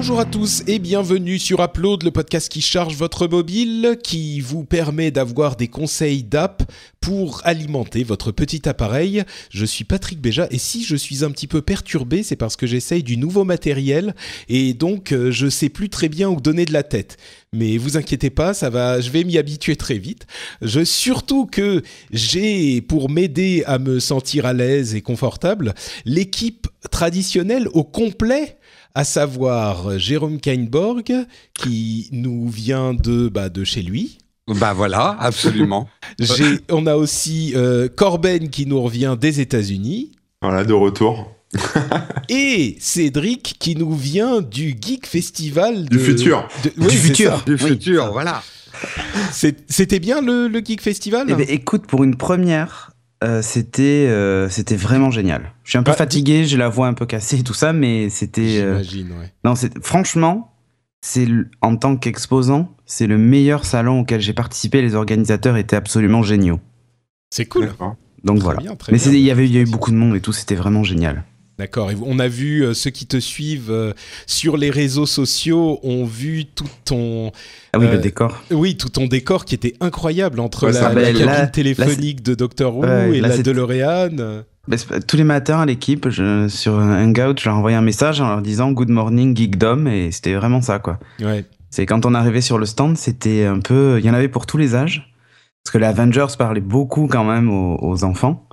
Bonjour à tous et bienvenue sur Upload, le podcast qui charge votre mobile, qui vous permet d'avoir des conseils d'app pour alimenter votre petit appareil. Je suis Patrick Béja et si je suis un petit peu perturbé, c'est parce que j'essaye du nouveau matériel et donc euh, je sais plus très bien où donner de la tête. Mais vous inquiétez pas, ça va, je vais m'y habituer très vite. Surtout que j'ai pour m'aider à me sentir à l'aise et confortable l'équipe traditionnelle au complet à savoir Jérôme Kainborg, qui nous vient de, bah, de chez lui. Bah voilà, absolument. on a aussi euh, Corben qui nous revient des États-Unis. Voilà, de retour. et Cédric qui nous vient du Geek Festival du futur. du futur. Du futur, voilà. C'était bien le, le, Geek Festival? Eh ben, Écoute, pour une première, euh, c'était euh, c'était vraiment génial. Je suis un peu fatigué, j'ai la voix un peu cassée et tout ça, mais c'était. Euh, J'imagine, ouais. Non, franchement, c'est en tant qu'exposant, c'est le meilleur salon auquel j'ai participé. Les organisateurs étaient absolument géniaux. C'est cool. Donc voilà. mais il y avait il y a eu beaucoup de monde et tout, c'était vraiment génial. D'accord. On a vu euh, ceux qui te suivent euh, sur les réseaux sociaux ont vu tout ton. Ah oui, le euh, décor. Oui, tout ton décor qui était incroyable entre la, cabine téléphonique de Doctor Who et la DeLorean. tous les matins à l'équipe, sur Hangout, je leur envoyais un message en leur disant Good morning Geekdom et c'était vraiment ça quoi. Ouais. C'est quand on arrivait sur le stand, c'était un peu, il y en avait pour tous les âges parce que les Avengers parlaient beaucoup quand même aux enfants.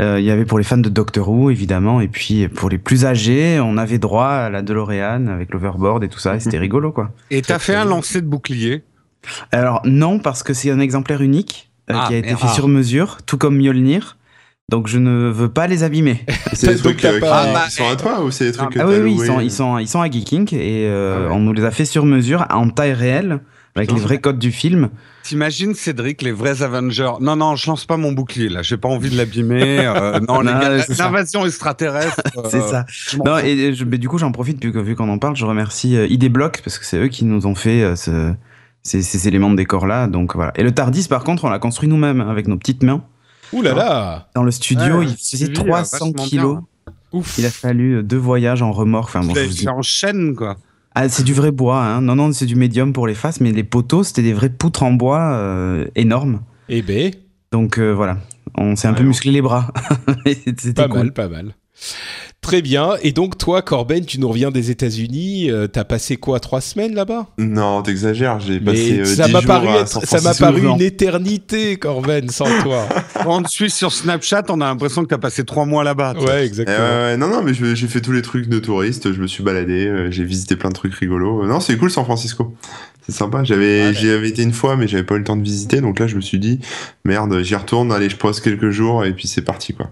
Euh, il y avait pour les fans de Doctor Who, évidemment, et puis pour les plus âgés, on avait droit à la DeLorean avec l'overboard et tout ça, et c'était rigolo, quoi. Et t'as fait un lancer de bouclier? Alors non, parce que c'est un exemplaire unique euh, ah, qui a été fait sur mesure, tout comme Mjolnir. Donc je ne veux pas les abîmer. C'est des trucs euh, qui sont à toi ou c'est des trucs ah, que oui, oui, ils sont, ils sont, ils sont à Geeking et ah on nous les a fait sur mesure en taille réelle avec les vrais codes du film. T'imagines Cédric, les vrais Avengers? Non, non, je lance pas mon bouclier là. J'ai pas envie de l'abîmer. Euh, non, l'invasion extraterrestre. c'est euh, ça. Non, et, mais du coup, j'en profite vu, vu qu'on en parle. Je remercie euh, ID Block parce que c'est eux qui nous ont fait ce, ces, éléments de décor là. Donc voilà. Et le Tardis, par contre, on l'a construit nous-mêmes hein, avec nos petites mains. Ouh là là Dans le studio, il faisait 300 kilos. Ouf. Il a fallu deux voyages en remorque. Enfin, bon, je en chaîne quoi. Ah, c'est du vrai bois, hein. non, non, c'est du médium pour les faces, mais les poteaux, c'était des vraies poutres en bois euh, énormes. Et eh. Ben. Donc euh, voilà, on s'est un peu musclé les bras. pas mal, pas mal. Très bien. Et donc, toi, Corben, tu nous reviens des États-Unis. Euh, t'as passé quoi, trois semaines là-bas? Non, t'exagères. J'ai passé euh, ça m'a paru Ça m'a paru une éternité, Corben, sans toi. on te suit sur Snapchat, on a l'impression que t'as passé trois mois là-bas. Ouais, exactement. non, non, mais j'ai fait tous les trucs de touriste. Je me suis baladé. Euh, j'ai visité plein de trucs rigolos. Non, c'est cool, San Francisco. C'est sympa. J'avais, j'y avais été une fois, mais j'avais pas eu le temps de visiter. Donc là, je me suis dit, merde, j'y retourne. Allez, je pose quelques jours et puis c'est parti, quoi.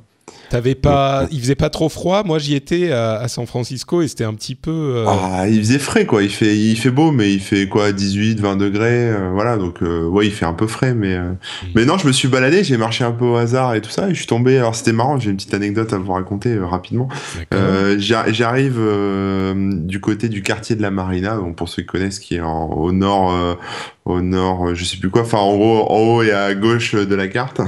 T'avais pas, il faisait pas trop froid. Moi, j'y étais à, San Francisco et c'était un petit peu. Euh, ah, il faisait frais quoi. Il fait, il fait beau, mais il fait quoi, 18, 20 degrés, euh, voilà. Donc, euh, ouais, il fait un peu frais, mais, mm. mais non, je me suis baladé, j'ai marché un peu au hasard et tout ça, et je suis tombé. Alors, c'était marrant. J'ai une petite anecdote à vous raconter rapidement. J'arrive du côté du quartier de la Marina, donc pour ceux qui connaissent, qui est au nord au nord, euh, je sais plus quoi, enfin en gros, en haut et à gauche de la carte.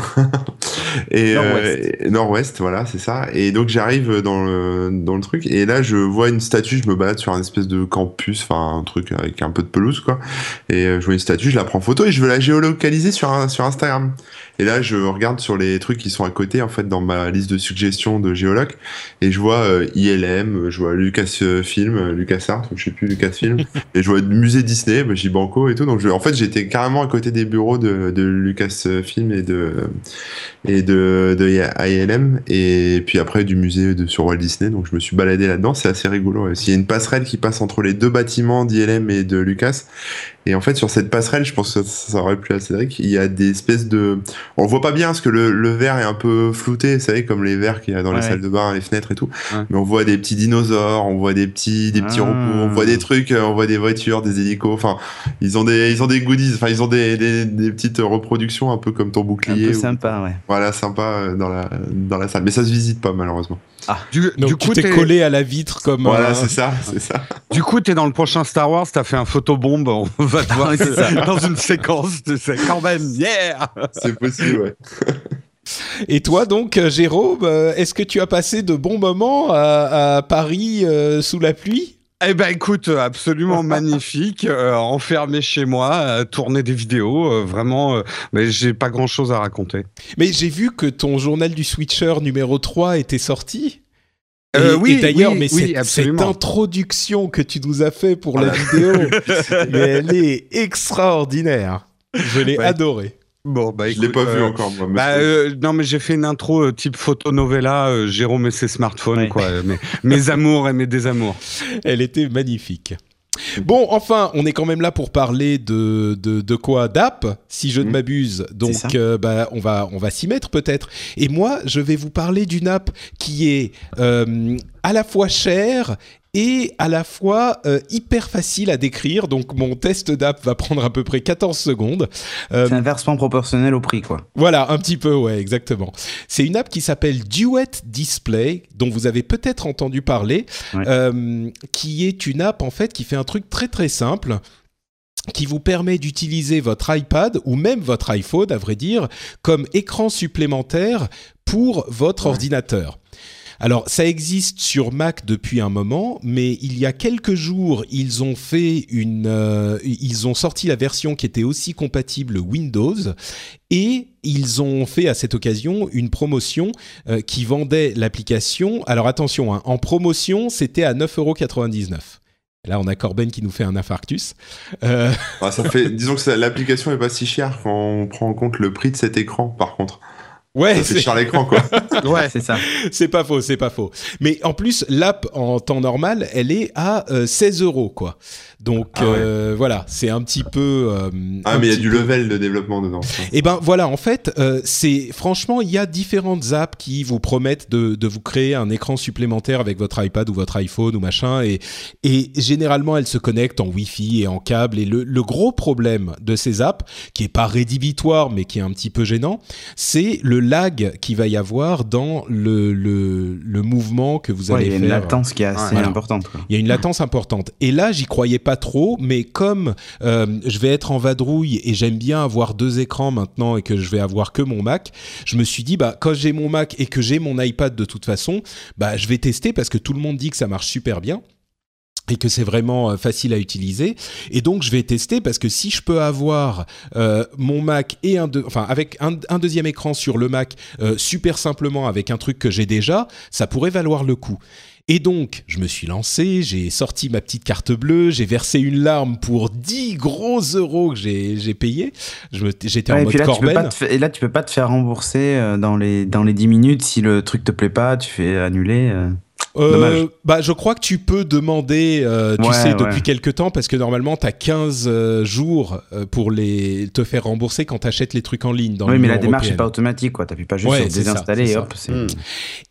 et euh, nord-ouest, voilà, c'est ça. Et donc j'arrive dans le, dans le truc, et là je vois une statue, je me balade sur un espèce de campus, enfin un truc avec un peu de pelouse, quoi. Et euh, je vois une statue, je la prends photo et je veux la géolocaliser sur, sur Instagram. Et là, je regarde sur les trucs qui sont à côté, en fait, dans ma liste de suggestions de géologue, et je vois euh, ILM, je vois Lucasfilm, euh, LucasArts, je sais plus Lucasfilm, et je vois musée Disney, bah, j'ai Banco et tout. Donc, je, en fait, j'étais carrément à côté des bureaux de, de Lucasfilm et de et de, de ILM, et puis après du musée de sur Walt Disney. Donc, je me suis baladé là-dedans. C'est assez rigolo. Il y a une passerelle qui passe entre les deux bâtiments d'ILM et de Lucas, Et en fait, sur cette passerelle, je pense que ça, aurait plu à Cédric, il y a des espèces de... On voit pas bien parce que le, le verre est un peu flouté, vous savez, comme les verres qu'il y a dans les salles de bain, les fenêtres et tout. Mais on voit des petits dinosaures, on voit des petits, des petits ah. robots, on voit des trucs, euh, on voit des voitures, des hélicos. Enfin, ils ont des, ils ont des goodies, enfin, ils ont des, des, des petites reproductions un peu comme ton bouclier. Un peu sympa, ouais. Voilà, sympa euh, dans la, dans la salle. Mais ça se visite pas, malheureusement. Ah, du, du coup, t'es collé à la vitre comme. Voilà, c'est ça, c'est ça. Du coup, t'es dans le prochain Star Wars, t'as fait un photobombe, on va te voir dans une séquence de quand même, yeah C'est possible, ouais. Et toi donc, Jérôme, euh, est-ce que tu as passé de bons moments à, Paris euh, sous la pluie? Eh ben écoute, absolument magnifique, euh, enfermé chez moi, tourner des vidéos, vraiment, mais j'ai pas grand chose à raconter. Mais j'ai vu que ton journal du Switcher numéro 3 était sorti. Euh, oui, d'ailleurs, mais cette, introduction que tu nous as fait pour la vidéo, mais elle est extraordinaire. Je l'ai adorée. Bon, bah, je l'ai pas vu euh, encore moi. Bah, euh, non, mais j'ai fait une intro type photo novella, Jérôme et ses smartphones, quoi. mes amours et mes désamours. Elle était magnifique. Bon, enfin, on est quand même là pour parler de, de, quoi? D'app, si je ne mm. m'abuse. Donc, euh, bah, on va, on va s'y mettre peut-être. Et moi, je vais vous parler d'une app qui est euh, à la fois chère et à la fois euh, hyper facile à décrire. Donc mon test d'app va prendre à peu près 14 secondes. Euh, c'est inversement proportionnel au prix, quoi. Voilà, un petit peu, ouais, exactement. C'est une app qui s'appelle Duet Display, dont vous avez peut-être entendu parler, euh, qui est une app en fait qui fait un truc très très simple qui vous permet d'utiliser votre iPad ou même votre iPhone, à vrai dire, comme écran supplémentaire pour votre ordinateur. Alors, ça existe sur Mac depuis un moment, mais il y a quelques jours, ils ont fait une, euh, ils ont sorti la version qui était aussi compatible Windows et ils ont fait à cette occasion une promotion euh, qui vendait l'application. Alors attention, hein, en promotion, c'était à 9,99€. Là, on a Corben qui nous fait un infarctus. Euh, disons que l'application est pas si chère quand on prend en compte le prix de cet écran, par contre. Ouais, c'est sur l'écran quoi. ouais, c'est ça. C'est pas faux, c'est pas faux. Mais en plus, l'app en temps normal, elle est à 16 euh, euros quoi. Donc ah euh, voilà, c'est un petit peu. Euh, ah mais il y a du level de développement dedans. Et eh ben voilà, en fait, euh, c'est franchement, il y a différentes apps qui vous promettent de, de, vous créer un écran supplémentaire avec votre iPad ou votre iPhone ou machin, et, et généralement elles se connectent en Wi-Fi et en câble. Et le, le gros problème de ces apps, qui est pas rédhibitoire mais qui est un petit peu gênant, c'est le lag qu'il va y avoir dans le, le, le mouvement que vous allez faire. Il y a une latence qui est assez importante. Il y a une latence importante. Et là, j'y croyais pas trop, mais comme euh, je vais être en vadrouille et j'aime bien avoir deux écrans maintenant et que je vais avoir que mon Mac, je me suis dit bah quand j'ai mon Mac et que j'ai mon iPad de toute façon, bah je vais tester parce que tout le monde dit que ça marche super bien et que c'est vraiment euh, facile à utiliser. Et donc je vais tester parce que si je peux avoir euh, mon Mac et un, enfin avec un, deuxième écran sur le Mac super simplement avec un truc que j'ai déjà, ça pourrait valoir le coup. Et donc, je me suis lancé, j'ai sorti ma petite carte bleue, j'ai versé une larme pour 10 gros euros que j'ai payé. J'étais en mode Corben. et là, tu peux pas te faire rembourser euh, dans les, dans les 10 minutes si le truc te plaît pas, tu fais annuler. Euh. Euh, bah, je crois que tu peux demander, euh, tu sais, depuis quelques temps, parce que normalement, tu as 15 jours euh, pour les, te faire rembourser quand tu achètes les trucs en ligne. Dans oui, mais la démarche n'est pas automatique, quoi. Tu pas juste désinstaller et hop. Hmm.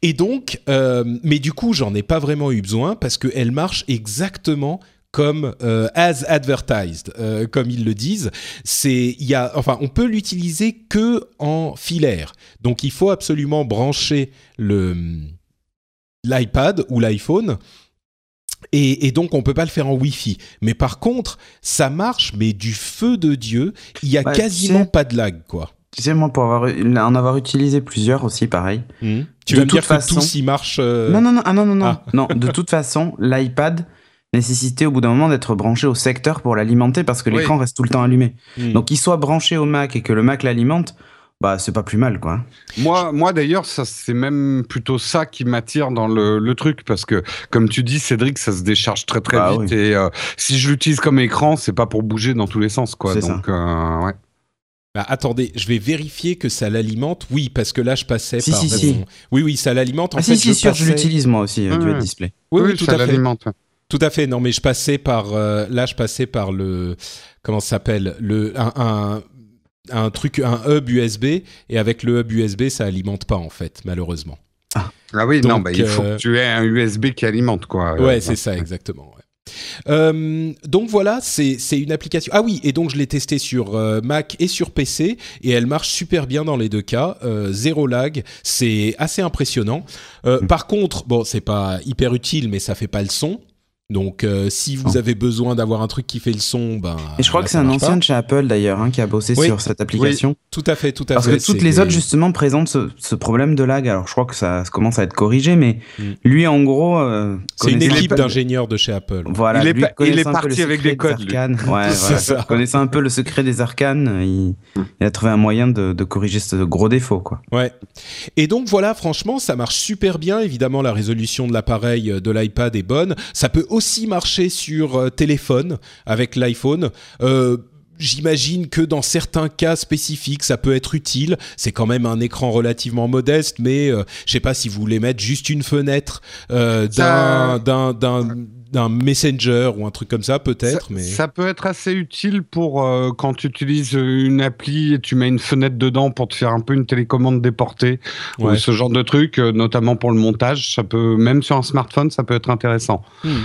Et donc, mais du coup, j'en ai pas vraiment eu besoin parce qu'elle marche exactement comme as advertised, comme ils le disent. C'est, il y a, enfin, on peut l'utiliser que en filaire. Donc, il faut absolument brancher le l'iPad ou l'iPhone. Et, donc, on peut pas le faire en Wi-Fi. Mais par contre, ça marche, mais du feu de Dieu. Il y a quasiment pas de lag, quoi. Tu sais, moi, pour avoir, en avoir utilisé plusieurs aussi, pareil. Hmm. Tu de veux dire façon... que tous y marchent euh, Non, non, non, ah, non, non. Ah. non. De toute façon, l'iPad nécessitait au bout d'un moment d'être branché au secteur pour l'alimenter parce que l'écran reste tout le temps allumé. Hmm. Donc, qu'il soit branché au Mac et que le Mac l'alimente, bah c'est pas plus mal quoi. Moi, moi d'ailleurs, ça c'est même plutôt ça qui m'attire dans le, le, truc parce que comme tu dis, Cédric, ça se décharge très très bah vite et euh, si je l'utilise comme écran, c'est pas pour bouger dans tous les sens quoi. Donc euh, ouais. Bah, attendez, je vais vérifier que ça l'alimente. Oui, parce que là, je passais si, par. Si, si. Oui, oui, ça l'alimente. En ah, fait, si, si, je, je l'utilise moi aussi, euh, du display. Oui, oui, tout à fait. Tout à fait. Non, mais je passais par là, je passais par le comment ça s'appelle? Le un, un, truc un hub USB et avec le hub USB, ça alimente pas en fait, malheureusement. Ah, ah oui, non, bah, il faut que tu aies un USB qui alimente quoi. Ouais, c'est ça exactement. Euh, donc voilà, c'est une application. Ah oui, et donc je l'ai testé sur euh, Mac et sur PC et elle marche super bien dans les deux cas. Euh, zéro lag, c'est assez impressionnant. Mm. Par contre, bon, c'est pas hyper utile, mais ça fait pas le son. Donc, euh, si vous avez besoin d'avoir un truc qui fait le son, ben. Et je crois que c'est un ancien de chez Apple d'ailleurs hein, qui a bossé sur cette application. Oui, tout à fait, tout à fait. Parce que toutes les autres justement présentent ce, problème de lag. Alors, je crois que ça commence à être corrigé, mais mm. lui, en gros, euh, c'est une équipe d'ingénieurs de chez Apple. Voilà, il est, il est parti avec des codes. Ouais, voilà. Connaissant un peu le secret des arcanes, il, mm. il a trouvé un moyen de, de, corriger ce gros défaut, quoi. Ouais. Et donc voilà, franchement, ça marche super bien. Évidemment, la résolution de l'appareil euh, de l'iPad est bonne. Ça peut aussi marcher sur euh, téléphone avec l'iPhone. Euh, j'imagine que dans certains cas spécifiques, ça peut être utile. C'est quand même un écran relativement modeste, mais euh, je sais pas si vous voulez mettre juste une fenêtre d'un d'un messenger ou un truc comme ça peut-être mais ça peut être assez utile pour quand tu utilises une appli et tu mets une fenêtre dedans pour te faire un peu une télécommande déportée ou ce genre de truc notamment pour le montage ça peut même sur un smartphone ça peut être intéressant hmm.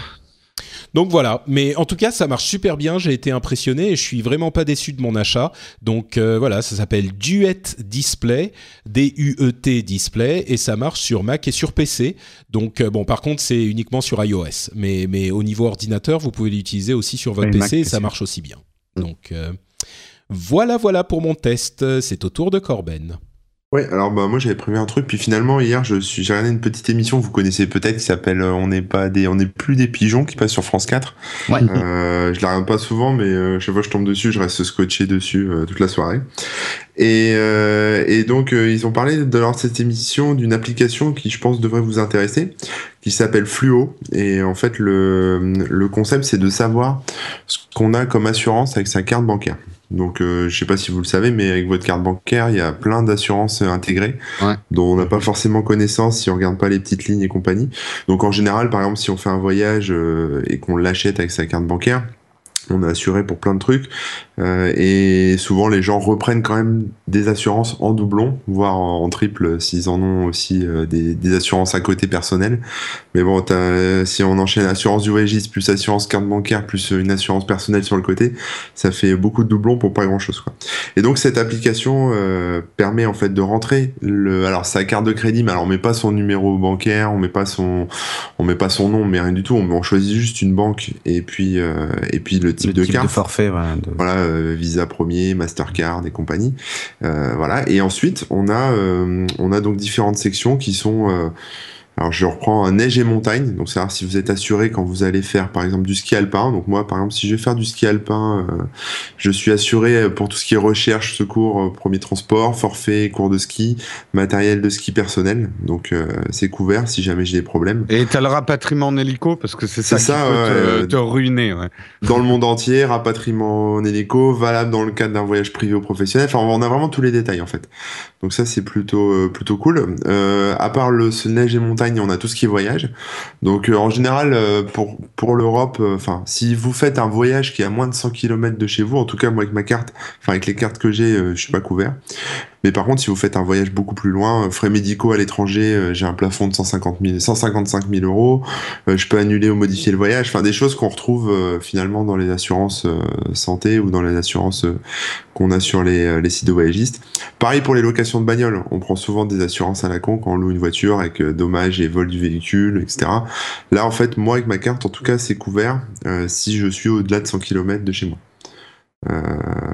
Donc voilà, mais en tout cas, ça marche super bien. J'ai été impressionné et je suis vraiment pas déçu de mon achat. Donc euh, voilà, ça s'appelle Duet Display, D-U-E-T Display, et ça marche sur Mac et sur PC. Donc euh, bon, par contre, c'est uniquement sur iOS, mais mais au niveau ordinateur, vous pouvez l'utiliser aussi sur votre PC et ça marche aussi bien. Donc euh, voilà, voilà pour mon test. C'est au tour de Corben. Ouais, alors bah moi j'avais prévu un truc, puis finalement hier je suis j'ai regardé une petite émission vous connaissez peut-être qui s'appelle euh, On n'est pas des on n'est plus des pigeons qui passe sur France 4. Ouais. Euh, je la regarde pas souvent, mais euh, chaque fois que je tombe dessus, je reste scotché dessus euh, toute la soirée. Et, et donc ils ont parlé de leur cette émission d'une application qui je pense devrait vous intéresser, qui s'appelle Fluo. Et en fait le le concept c'est de savoir ce qu'on a comme assurance avec sa carte bancaire. Donc, euh, je sais pas si vous le savez, mais avec votre carte bancaire, il y a plein d'assurances euh, intégrées dont on n'a pas forcément connaissance si on regarde pas les petites lignes et compagnie. Donc, en général, par exemple, si on fait un voyage euh, et qu'on l'achète avec sa carte bancaire, on est assuré pour plein de trucs. Euh, et souvent, les gens reprennent quand même des assurances en doublon, voire en, triple, s'ils en ont aussi euh, des, des, assurances à côté personnelles. Mais bon, si on enchaîne assurance du voyagiste, plus assurance carte bancaire, plus une assurance personnelle sur le côté, ça fait beaucoup de doublons pour pas grand-chose. Et donc, cette application euh, permet en fait de rentrer le, alors sa carte de crédit, mais alors on met pas son numéro bancaire, on met pas son, on met pas son nom, mais rien du tout. On, on choisit juste une banque et puis et puis le type de carte. De forfait, voilà. voilà euh, Visa premier, Mastercard et compagnie. Euh, voilà. Et ensuite, on a, euh, on a donc différentes sections qui sont alors je reprends un neige et montagne, donc c'est si vous êtes assuré quand vous allez faire par exemple du ski alpin. Donc moi par exemple si je vais faire du ski alpin, euh, je suis assuré pour tout ce qui est recherche, secours, euh, premier transport, forfait, cours de ski, matériel de ski personnel. Donc euh, c'est couvert si jamais j'ai des problèmes. Et t'as le rapatriement en hélico parce que c'est ça, qui peut te, ruiner. Ouais. Dans le monde entier, rapatriement en hélico, valable dans le cadre d'un voyage privé ou professionnel. Enfin on a vraiment tous les détails en fait. Donc ça c'est plutôt plutôt cool. à part le ce neige et montagne on a tout ce qui voyage. Donc euh, en général, euh, pour, pour l'Europe, euh, enfin, si vous faites un voyage qui est à moins de 100 km de chez vous, en tout cas moi avec ma carte, enfin avec les cartes que j'ai, je suis pas couvert. Mais par contre, si vous faites un voyage beaucoup plus loin, euh, frais médicaux à l'étranger, euh, j'ai un plafond de 150 000, 155 000 euros. Euh, je peux annuler ou modifier le voyage. Enfin, des choses qu'on retrouve finalement dans les assurances santé ou dans les assurances qu'on a sur les, sites de voyagistes. Pareil pour les locations de bagnole. On prend souvent des assurances à la con quand on loue une voiture avec dommages et vol du véhicule, etc. Là, en fait, moi, avec ma carte, en tout cas, c'est couvert si je suis au-delà de 100 km de chez moi.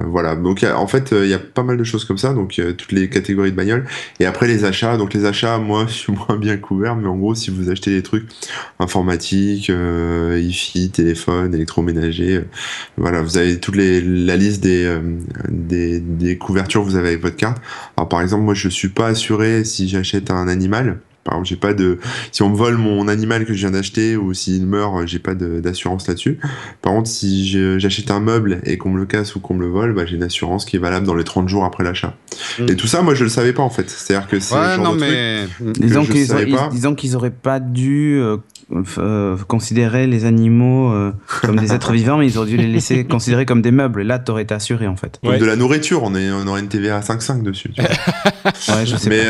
Voilà, donc en fait il y a pas mal de choses comme ça, donc toutes les catégories de bagnoles. Et après les achats, donc les achats, moi je suis moins bien couvert, mais en gros si vous achetez des trucs informatiques, euh, IFI, téléphone, électroménager, euh, voilà, vous avez toute la liste des, euh, des, des couvertures que vous avez avec votre carte. Alors par exemple moi je suis pas assuré si j'achète un animal. Par exemple, j'ai pas de. Si on me vole mon animal que je viens d'acheter ou s'il meurt, j'ai pas d'assurance là-dessus. Par contre, si j'achète un meuble et qu'on me le casse ou qu'on me le vole, bah, j'ai une assurance qui est valable dans les 30 jours après l'achat. Mm. Et tout ça, moi, je le savais pas en fait. C'est-à-dire que c'est. Ouais, non, mais. Disons qu'ils auraient, pas. Disons qu'ils auraient pas dû. Euh, considérer les animaux comme des êtres vivants, mais ils auraient dû les laisser considérer comme des meubles. Et là, t'aurais été assuré en fait. Comme de la nourriture, on, est, on aurait une TVA à 5,5 dessus. ouais, je sais mais,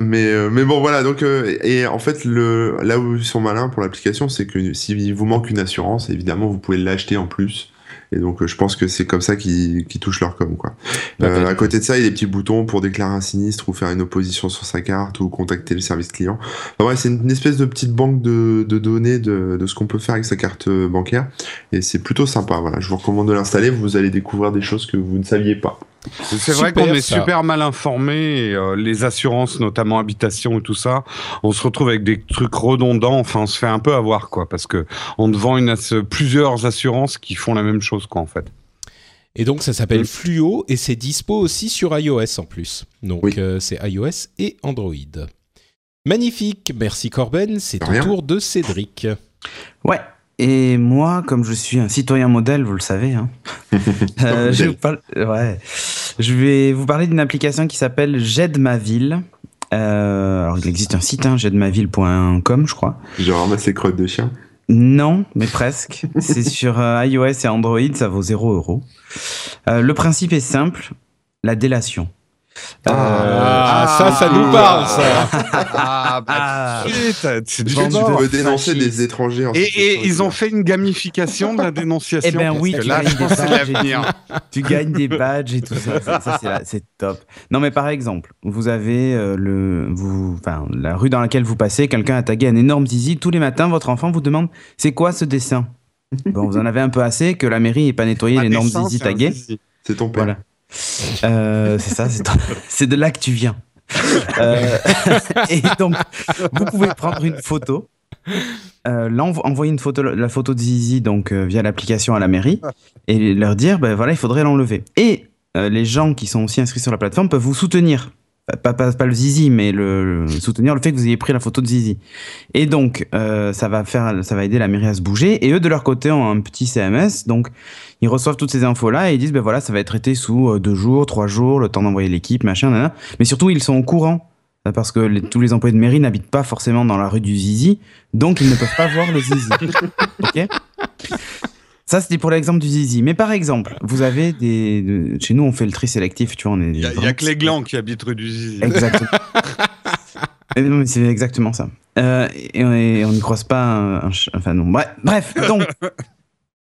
mais, mais bon, voilà. Donc, et en fait, le, là où ils sont malins pour l'application, c'est que s'il vous manque une assurance, évidemment, vous pouvez l'acheter en plus. Et donc, euh, je pense que c'est comme ça qu'ils touchent leur com, quoi. Euh, à côté de ça, il y a des petits boutons pour déclarer un sinistre ou faire une opposition sur sa carte ou contacter le service client. Enfin, ouais, c'est une, espèce de petite banque de, de données de, de ce qu'on peut faire avec sa carte euh, bancaire. Et c'est plutôt sympa. Voilà, je vous recommande de l'installer. Vous allez découvrir des choses que vous ne saviez pas. C'est vrai qu'on est super mal informé, euh, les assurances, notamment habitation et tout ça, on se retrouve avec des trucs redondants. Enfin, on se fait un peu avoir, quoi, parce que on te vend une plusieurs assurances qui font la même chose, quoi, en fait. Et donc ça s'appelle mm. Fluo et c'est dispo aussi sur iOS en plus. Donc euh, c'est iOS et Android. Magnifique, merci Corben, c'est au tour de Cédric. Ouais, et moi, comme je suis un citoyen modèle, vous le savez, hein, euh, je, ouais. je, vais vous parler d'une application qui s'appelle J'aide ma ville. Euh, alors, il existe un site, hein, j'aidemaville.com, je crois. J'ai ramassé crottes de chien. Non, mais presque. C'est sur euh, iOS et Android, ça vaut 0 euros. le principe est simple, la délation. Ah, ah, ça, ça nous parle, ça. ah, bah, ah. c'est du On veut dénoncer des étrangers. et, et ils ont fait une gamification de la dénonciation. Eh ben oui, tu, là, gagnes des tu gagnes des badges et tout ça. ça, c'est top. Non, mais par exemple, vous avez euh, le, vous, enfin, la rue dans laquelle vous passez, quelqu'un a tagué un énorme zizi. Tous les matins, votre enfant vous demande c'est quoi ce dessin? Bon, vous en avez un peu assez que la mairie n'ait pas nettoyé l'énorme zizi tagué. C'est ton père. Voilà. Euh, c'est ça, c'est de là que tu viens. Euh, et donc, vous pouvez prendre une photo, euh, envoyer une photo, la photo de Zizi donc via l'application à la mairie et leur dire, ben voilà, il faudrait l'enlever. Et les gens qui sont aussi inscrits sur la plateforme peuvent vous soutenir pas, pas, pas, le zizi, mais le, soutenir le fait que vous ayez pris la photo de zizi. Et donc, euh, ça va faire, ça va aider la mairie à se bouger. Et eux, de leur côté, ont un petit CMS. Donc, ils reçoivent toutes ces infos-là et ils disent, ben voilà, ça va être traité sous euh, deux jours, trois jours, le temps d'envoyer l'équipe, machin, nana. Mais surtout, ils sont au courant. Parce que tous les employés de mairie n'habitent pas forcément dans la rue du zizi. Donc, ils ne peuvent pas voir le zizi. ok? Ça, c'était pour l'exemple du zizi. Mais par exemple, vous avez des. Chez nous, on fait le tri sélectif, tu vois. Il n'y a, que les glands qui habitent rue du zizi. Exactement. c'est exactement ça. Euh, et, on n'y croise pas un, Enfin, non. Bref, donc.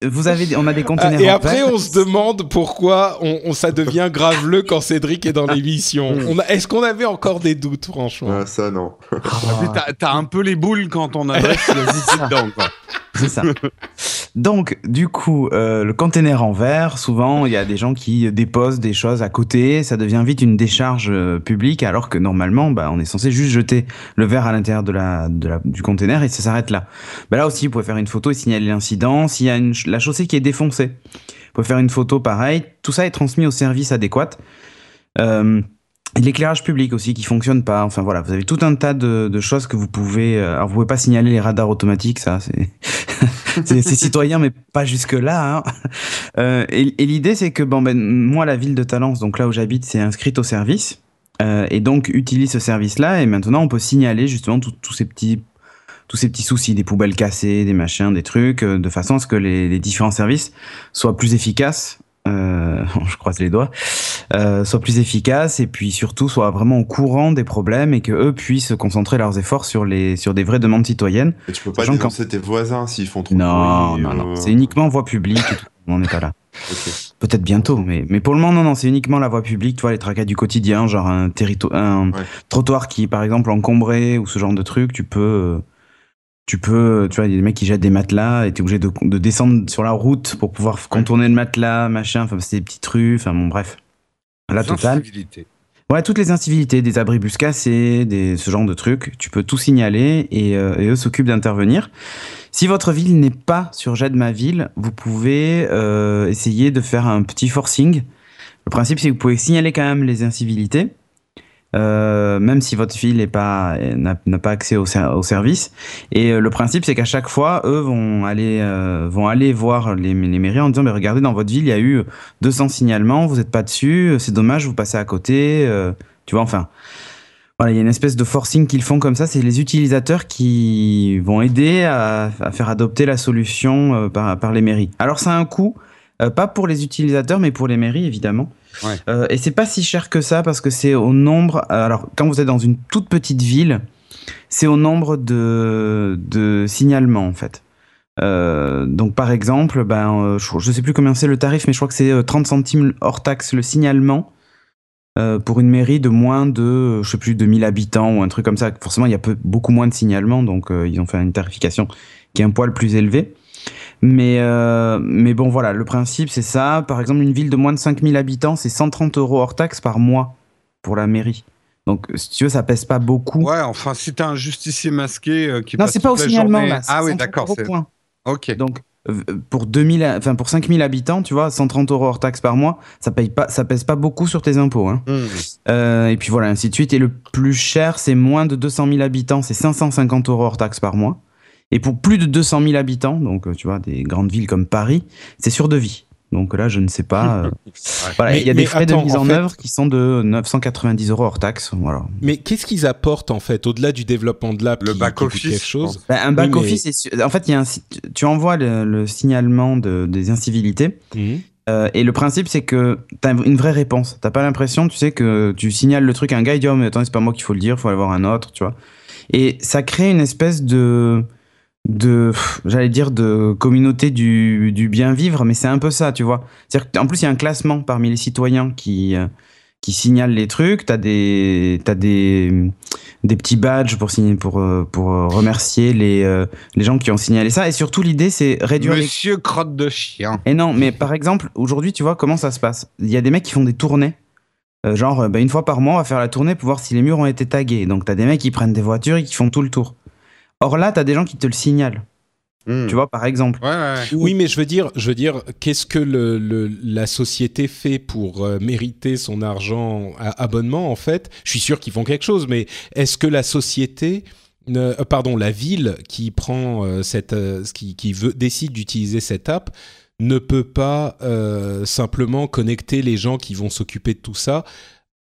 Vous avez, on a des conteneurs. et après, on se demande pourquoi on, ça devient graveleux quand Cédric est dans l'émission. Est-ce qu'on avait encore des doutes, franchement? Ah, Ça, non. Ah. T'as un peu les boules quand on adresse le dedans, quoi. C'est ça. Donc, du coup, euh, le container en verre, souvent, il y a des gens qui déposent des choses à côté, ça devient vite une décharge euh, publique, alors que normalement, bah, on est censé juste jeter le verre à l'intérieur de la, du container et ça s'arrête là. Bah, là aussi, vous pouvez faire une photo et signaler l'incident. S'il y a une, la chaussée qui est défoncée, vous pouvez faire une photo pareil. Tout ça est transmis au service adéquat. Euh, L'éclairage public aussi qui fonctionne pas. Enfin voilà, vous avez tout un tas de, de choses que vous pouvez. Euh, alors vous pouvez pas signaler les radars automatiques, ça c'est c'est citoyen, mais pas jusque là. Hein. Euh, et, l'idée c'est que bon ben moi la ville de Talence, donc là où j'habite, c'est inscrite au service euh, et donc utilise ce service-là. Et maintenant on peut signaler justement tous ces petits tous ces petits soucis, des poubelles cassées, des machins, des trucs, euh, de façon à ce que les, différents services soient plus efficaces je croise les doigts, euh, soit plus efficace et puis surtout soit vraiment au courant des problèmes et que eux puissent concentrer leurs efforts sur les sur des vraies demandes citoyennes. Et tu peux pas dénoncer tes voisins s'ils font trop non. Non, non, c'est uniquement voie publique. Et tout. On n'est pas là. Peut-être bientôt, mais, mais pour le moment, non, non, c'est uniquement la voie publique, tu vois, les tracas du quotidien, genre un, un trottoir qui, par exemple, encombré ou ce genre de truc, tu peux, tu peux, tu vois, il y a des mecs qui jettent des matelas et tu es obligé de, de, descendre sur la route pour pouvoir contourner le matelas, machin, enfin, c'est des petites rues, enfin bon, bref. La totale. Ouais, toutes les incivilités, des abribus cassés, des, ce genre de trucs, tu peux tout signaler et, euh, et eux s'occupent d'intervenir. Si votre ville n'est pas sur J'aide ma ville, vous pouvez euh, essayer de faire un petit forcing. Le principe, c'est que vous pouvez signaler quand même les incivilités, euh, même si votre fille n'a pas accès au, au, service. Et euh, le principe, c'est qu'à chaque fois, eux vont aller euh, voir les, mairies en disant, mais regardez, dans votre ville, il y a eu 200 signalements, vous n'êtes pas dessus, c'est dommage, vous passez à côté. tu vois, enfin. Il y a une espèce de forcing qu'ils font comme ça. C'est les utilisateurs qui vont aider à, faire adopter la solution par, par, les mairies. Alors, ça a un coût, pas pour les utilisateurs, mais pour les mairies, évidemment. Euh, et c'est pas si cher que ça parce que c'est au nombre. Alors, quand vous êtes dans une toute petite ville, c'est au nombre de, de signalements, en fait. Euh, donc par exemple, ben, je, je sais plus combien c'est le tarif, mais je crois que c'est 30 centimes hors taxe le signalement. Euh, pour une mairie de moins de, je sais plus, de 1000 habitants ou un truc comme ça. Forcément, il y a beaucoup moins de signalements, donc euh, ils ont fait une tarification qui est un poil plus élevée. Mais, euh, mais bon, voilà, le principe, c'est ça. Par exemple, une ville de moins de 5000 habitants, c'est 130 euros hors taxe par mois pour la mairie. Donc, si tu veux, ça pèse pas beaucoup. Ouais, enfin, si t'as un justicier masqué qui Non, c'est pas au signalement, là. Ah oui, d'accord. Ok. Donc, euh, pour 2000, enfin pour 5000 habitants, tu vois, 130 euros hors taxe par mois, ça paye pas, ça pèse pas beaucoup sur tes impôts. Hein. Mmh. Euh, et puis voilà, ainsi de suite. Et le plus cher, c'est moins de 200 000 habitants, c'est 550 euros hors taxe par mois. Et pour plus de 200 000 habitants, donc euh, tu vois, des grandes villes comme Paris, c'est sur devis. Donc là, je ne sais pas. Euh, voilà, il y a des frais de mise en, œuvre qui sont de 990 euros hors taxe. Voilà. Mais qu'est-ce qu'ils apportent en fait au-delà du développement de l'app Le back office. Quelque chose ben, un back office, en fait, il y a un, tu envoies le, signalement de, des incivilités. Mhm. Euh, et le principe, c'est que tu as une vraie réponse. T'as pas l'impression, tu sais, que tu signales le truc à un gars, il dit Oh, mais attends, c'est pas moi qu'il faut le dire, il faut aller voir un autre, tu vois. Et ça crée une espèce de de j'allais dire de communauté du, du bien vivre mais c'est un peu ça tu vois. En plus il y a un classement parmi les citoyens qui euh, qui signalent les trucs. T'as des t'as des des petits badges pour signer pour euh, pour remercier les euh, les gens qui ont signalé ça. Et surtout l'idée c'est réduire Monsieur crotte de chien. Et non mais par exemple aujourd'hui tu vois comment ça se passe? Il y a des mecs qui font des tournées. Genre bah, une fois par mois on va faire la tournée pour voir si les murs ont été tagués. Donc t'as des mecs qui prennent des voitures et qui font tout le tour Or là, tu as des gens qui te le signalent. Hmm. Tu vois, par exemple. Oui, mais je veux dire, je veux dire, qu'est-ce que le, la société fait pour euh, mériter son argent à abonnement En fait, je suis sûr qu'ils font quelque chose, mais est-ce que la société, euh, pardon, la ville qui prend euh, cette, qui, qui veut, décide d'utiliser cette app, ne peut pas simplement connecter les gens qui vont s'occuper de tout ça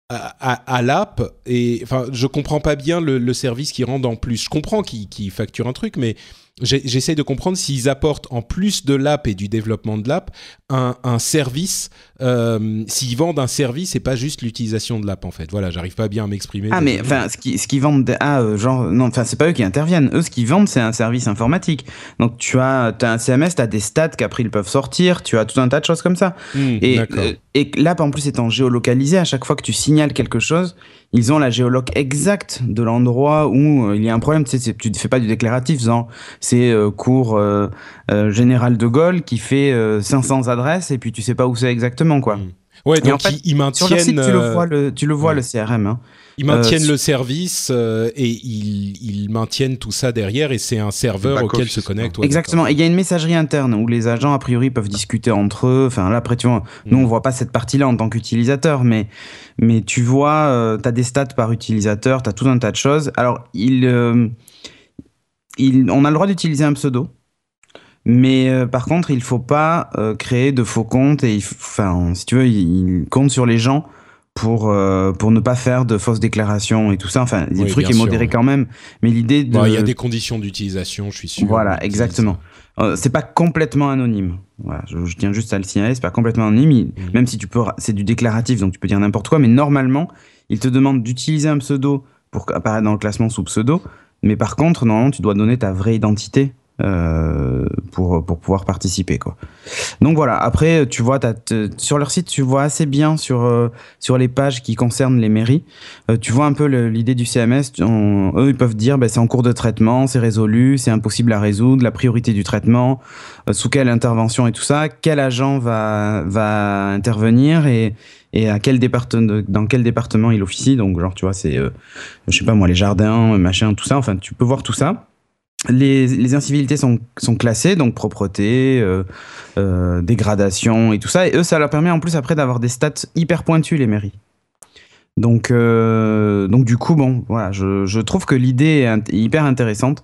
à, l'app et enfin je comprends pas bien le, service qu'ils rendent en plus. Je comprends qu'ils facture facturent un truc, mais j'essaie de comprendre s'ils apportent en plus de l'app et du développement de l'app un, service, euh, s'ils vendent un service et pas juste l'utilisation de l'app en fait. Voilà, j'arrive pas bien à m'exprimer. Ah mais enfin, ce qu'ils vendent, ah euh, genre non, enfin c'est pas eux qui interviennent. Eux, ce qu'ils vendent, c'est un service informatique. Donc tu as, as un CMS, tu as des stats qu'après ils peuvent sortir, tu as tout un tas de choses comme ça. Hmm, et, euh, et l'app en plus étant géolocalisée, à chaque fois que tu signales quelque chose, ils ont la géoloc exacte de l'endroit où il y a un problème. Tu sais, tu ne fais pas du déclaratif, c'est euh, cours euh, général de Gaulle qui fait 500 adresses et puis tu sais pas où c'est exactement quoi. Hmm. Ouais, donc ils, maintiennent. Sur leur site, tu le vois le, tu le, vois, le CRM. Hein. Ils maintiennent le service et ils, ils, maintiennent tout ça derrière et c'est un serveur auquel se connecte. Exactement. Et il y a une messagerie interne où les agents a priori peuvent discuter entre eux. Enfin là, après, tu vois, nous hmm. on voit pas cette partie-là en tant qu'utilisateur, mais mais tu vois, euh, tu as des stats par utilisateur, tu as tout un tas de choses. Alors, il, euh, il, on a le droit d'utiliser un pseudo, mais euh, par contre, il faut pas créer de faux comptes et, enfin, si tu veux, il, compte sur les gens pour pour ne pas faire de fausses déclarations et tout ça. Enfin, le truc est modéré quand même, mais l'idée de... Il y a des conditions d'utilisation, je suis sûr. Voilà, exactement. Euh, c'est pas complètement anonyme. je, tiens juste à le signaler, c'est pas complètement anonyme. Mhm. Même si tu peux, c'est du déclaratif, donc tu peux dire n'importe quoi, mais normalement, il te demande d'utiliser un pseudo pour apparaître dans le classement sous pseudo. Mais par contre, normalement, tu dois donner ta vraie identité euh, pour, pour pouvoir participer quoi. Donc voilà, après tu vois sur leur site, tu vois assez bien sur euh, sur les pages qui concernent les mairies, euh, tu vois un peu l'idée du CMS, eux ils peuvent dire ben, c'est en cours de traitement, c'est résolu, c'est impossible à résoudre, la priorité du traitement, sous quelle intervention et tout ça, quel agent va va intervenir et et à quel département dans quel département il officie. Donc genre tu vois c'est je sais pas moi les jardins machin tout ça. Enfin tu peux voir tout ça les, les, incivilités sont, sont classées, donc propreté, euh, euh, dégradation et tout ça. Et eux, ça leur permet en plus après d'avoir des stats hyper pointues, les mairies. Donc, euh, donc du coup, bon, voilà, je, je trouve que l'idée est hyper intéressante.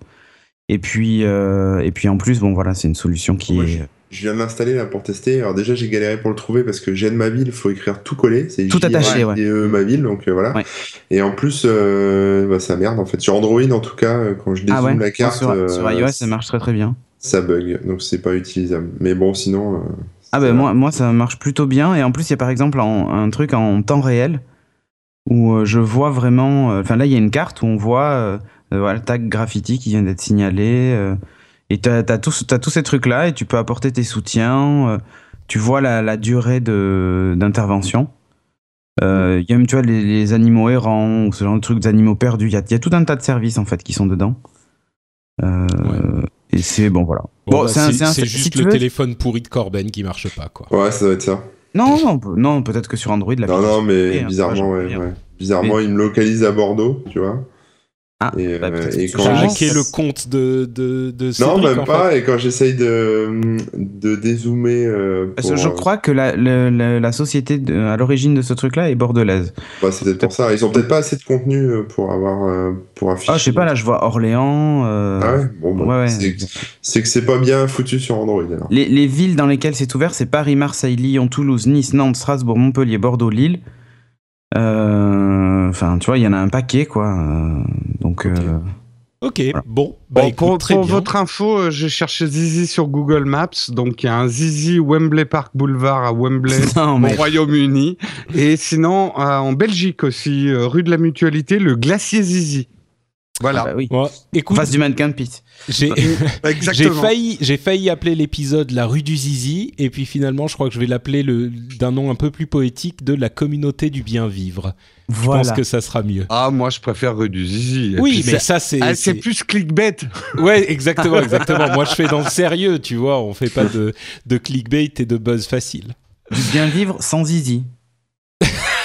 Et puis, et puis en plus, bon, voilà, c'est une solution qui est Je viens de l'installer là pour tester. Alors déjà j'ai galéré pour le trouver parce que j'aime ma ville, il faut écrire tout collé, c'est tout attaché, ouais. E, ma ville, donc euh, voilà. Et en plus, euh, bah, ça merde en fait. Sur Android en tout cas, euh, quand je ah dézoome la carte, sur, iOS ça marche très très bien. Ça bug, donc c'est pas utilisable. Mais bon, sinon. ah ben moi, moi ça marche plutôt bien et en plus il y a par exemple un truc en temps réel où je vois vraiment. Enfin là il y a une carte où on voit voilà, le tag graffiti qui vient d'être signalé. Et tu as, tous ces trucs-là et tu peux apporter tes soutiens. Euh, tu vois la, durée d'intervention. Euh, il y a même tu vois, les, animaux errants ou ce genre de trucs, des animaux perdus. Il y, a, tout un tas de services en fait qui sont dedans. Euh, et c'est bon, voilà. Bon, bah, c'est juste le téléphone pourri de Corben qui marche pas, quoi. Ouais, ça doit être ça. Non, non, non peut-être que sur Android. La non, non, mais hein, bizarrement, ouais, Bizarrement, il me localise à Bordeaux, tu vois. Ah, et, bah, euh, et quand le compte de, de, de Non, même pas. Et quand j'essaye de, de dézoomer. Euh, Parce que je euh, crois que la, la, la, société à l'origine de ce truc-là est bordelaise. Bah, c'est peut-être pour ça. Ils ont peut-être pas assez de contenu pour avoir. pour afficher. Ah, je sais pas, là, je vois Orléans. Ah ouais Bon, bon ouais, c'est que c'est pas bien foutu sur Android. Alors. Les, les villes dans lesquelles c'est ouvert, c'est Paris, Marseille, Lyon, Toulouse, Nice, Nantes, Strasbourg, Montpellier, Bordeaux, Lille. Euh, enfin, tu vois, il y en a un paquet, quoi. Euh, donc. Ok, euh, bon. Bah, pour, votre info, j'ai cherché Zizi sur Google Maps. Donc, il y a un Zizi Wembley Park Boulevard à Wembley, au Royaume-Uni. Et sinon, en Belgique aussi, rue de la Mutualité, le glacier Zizi. Voilà. Ah bah oui. écoute, face du mannequin de J'ai failli, j'ai failli appeler l'épisode la rue du Zizi, et puis finalement, je crois que je vais l'appeler d'un nom un peu plus poétique de la communauté du bien vivre. Voilà. Je pense que ça sera mieux. Ah, moi, je préfère rue du Zizi. oui, mais ça, c'est. Ah, c'est plus clickbait. Ouais, exactement, exactement. moi, je fais dans le sérieux, tu vois. On fait pas de, de clickbait et de buzz facile. Du bien vivre sans Zizi.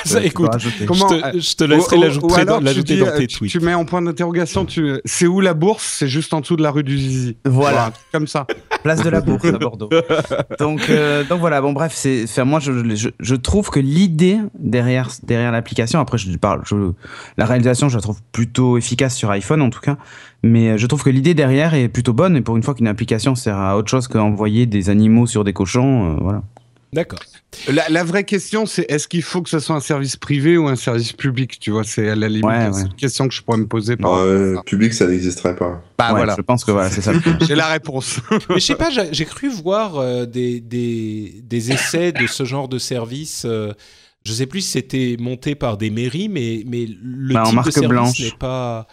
ça, écoute, Comment, je, te, laisserai l'ajouter dans, dans, tes tweets. Tu mets en point d'interrogation, tu... c'est où la bourse? C'est juste en dessous de la rue du Zizi. Voilà. comme ça. Place de la bourse à Bordeaux. donc, euh, donc voilà, bon bref, c'est, moi je, je, je, trouve que l'idée derrière, derrière l'application, après je parle, je, la réalisation je la trouve plutôt efficace sur iPhone en tout cas, mais je trouve que l'idée derrière est plutôt bonne et pour une fois qu'une application sert à autre chose qu'envoyer des animaux sur des cochons, euh, voilà. D'accord. La, vraie question, c'est est-ce qu'il faut que ce soit un service privé ou un service public Tu vois, c'est à la limite une question que je pourrais me poser. Par non, public, ça n'existerait pas. Bah voilà. Je pense que voilà, c'est ça. J'ai la réponse. Mais je sais pas, j'ai cru voir euh, des, des, des, essais de ce genre de service. Euh, je sais plus si c'était monté par des mairies, mais, mais le bah, type de service n'est pas,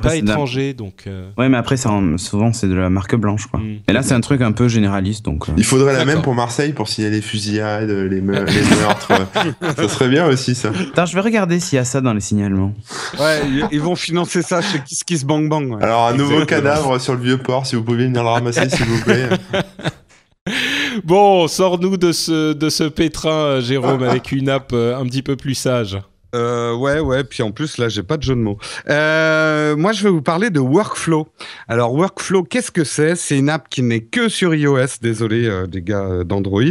pas étranger. Donc, euh. Ouais, mais après, souvent, c'est de la marque blanche. Quoi. Mm. Et là, c'est un truc un peu généraliste. Donc, euh. Il faudrait la même pour Marseille pour signaler les fusillades, les, meurtres. ça serait bien aussi, ça. Attends, je vais regarder s'il y a ça dans les signalements. Ouais, ils vont financer ça chez Kiss Kiss Bang Bang. Alors, un nouveau cadavre sur le vieux port, si vous pouvez venir le ramasser, s'il vous plaît. Bon, sors-nous de ce, pétrin, euh, Jérôme, avec une app euh, un petit peu plus sage. Euh, ouais, ouais. Puis en plus, là, j'ai pas de jeu de mots. moi, je vais vous parler de Workflow. Alors, Workflow, qu'est-ce que c'est? C'est une app qui n'est que sur iOS. Désolé, des gars d'Android.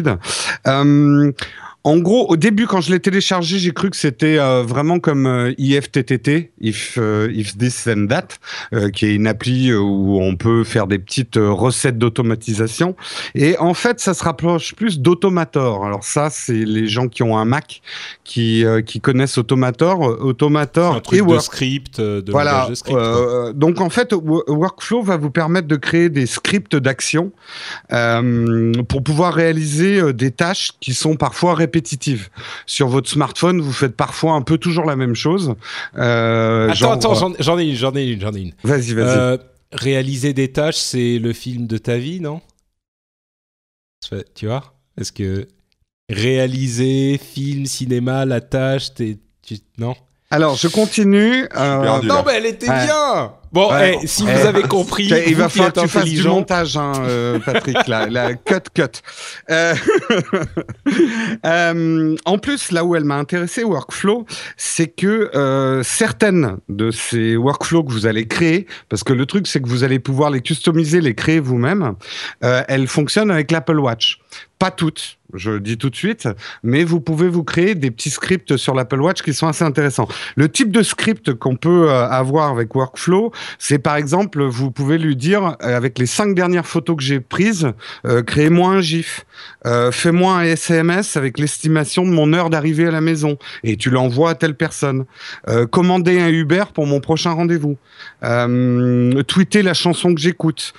En gros, au début, quand je l'ai téléchargé, j'ai cru que c'était euh, vraiment comme euh, IFTTT, if, euh, if this and that, qui est une appli où on peut faire des petites recettes d'automatisation. Et en fait, ça se rapproche plus d'Automator. Alors ça, c'est les gens qui ont un Mac qui, qui connaissent Automator. Automator un truc de script, de voilà. de script. donc en fait, Workflow va vous permettre de créer des scripts d'action pour pouvoir réaliser des tâches qui sont parfois répétitives répétitive. Sur votre smartphone, vous faites parfois un peu toujours la même chose. Euh, attends, attends, j'en ai une, j'en ai une, j'en ai une. Vas-y, vas-y. Euh, réaliser des tâches, c'est le film de ta vie, non? Tu vois? Est-ce que réaliser, film, cinéma, la tâche, t'es, tu, non? Alors, je continue. Euh... Non, mais elle était bien. Bon, eh, si vous avez compris, il va falloir que tu fasses du montage, hein, euh, Patrick. la, la cut, cut. Euh... euh, en plus, là où elle m'a intéressé, Workflow, c'est que certaines de ces workflows que vous allez créer, parce que le truc, c'est que vous allez pouvoir les customiser, les créer vous-même, elles fonctionnent avec l'Apple Watch. Pas toutes, je dis tout de suite, mais vous pouvez vous créer des petits scripts sur l'Apple Watch qui sont assez intéressants. Le type de script qu'on peut avoir avec Workflow, c'est par exemple, vous pouvez lui dire, avec les cinq dernières photos que j'ai prises, créez-moi un GIF, fais-moi un SMS avec l'estimation de mon heure d'arrivée à la maison, et tu l'envoies à telle personne. commander un Uber pour mon prochain rendez-vous. tweeter la chanson que j'écoute.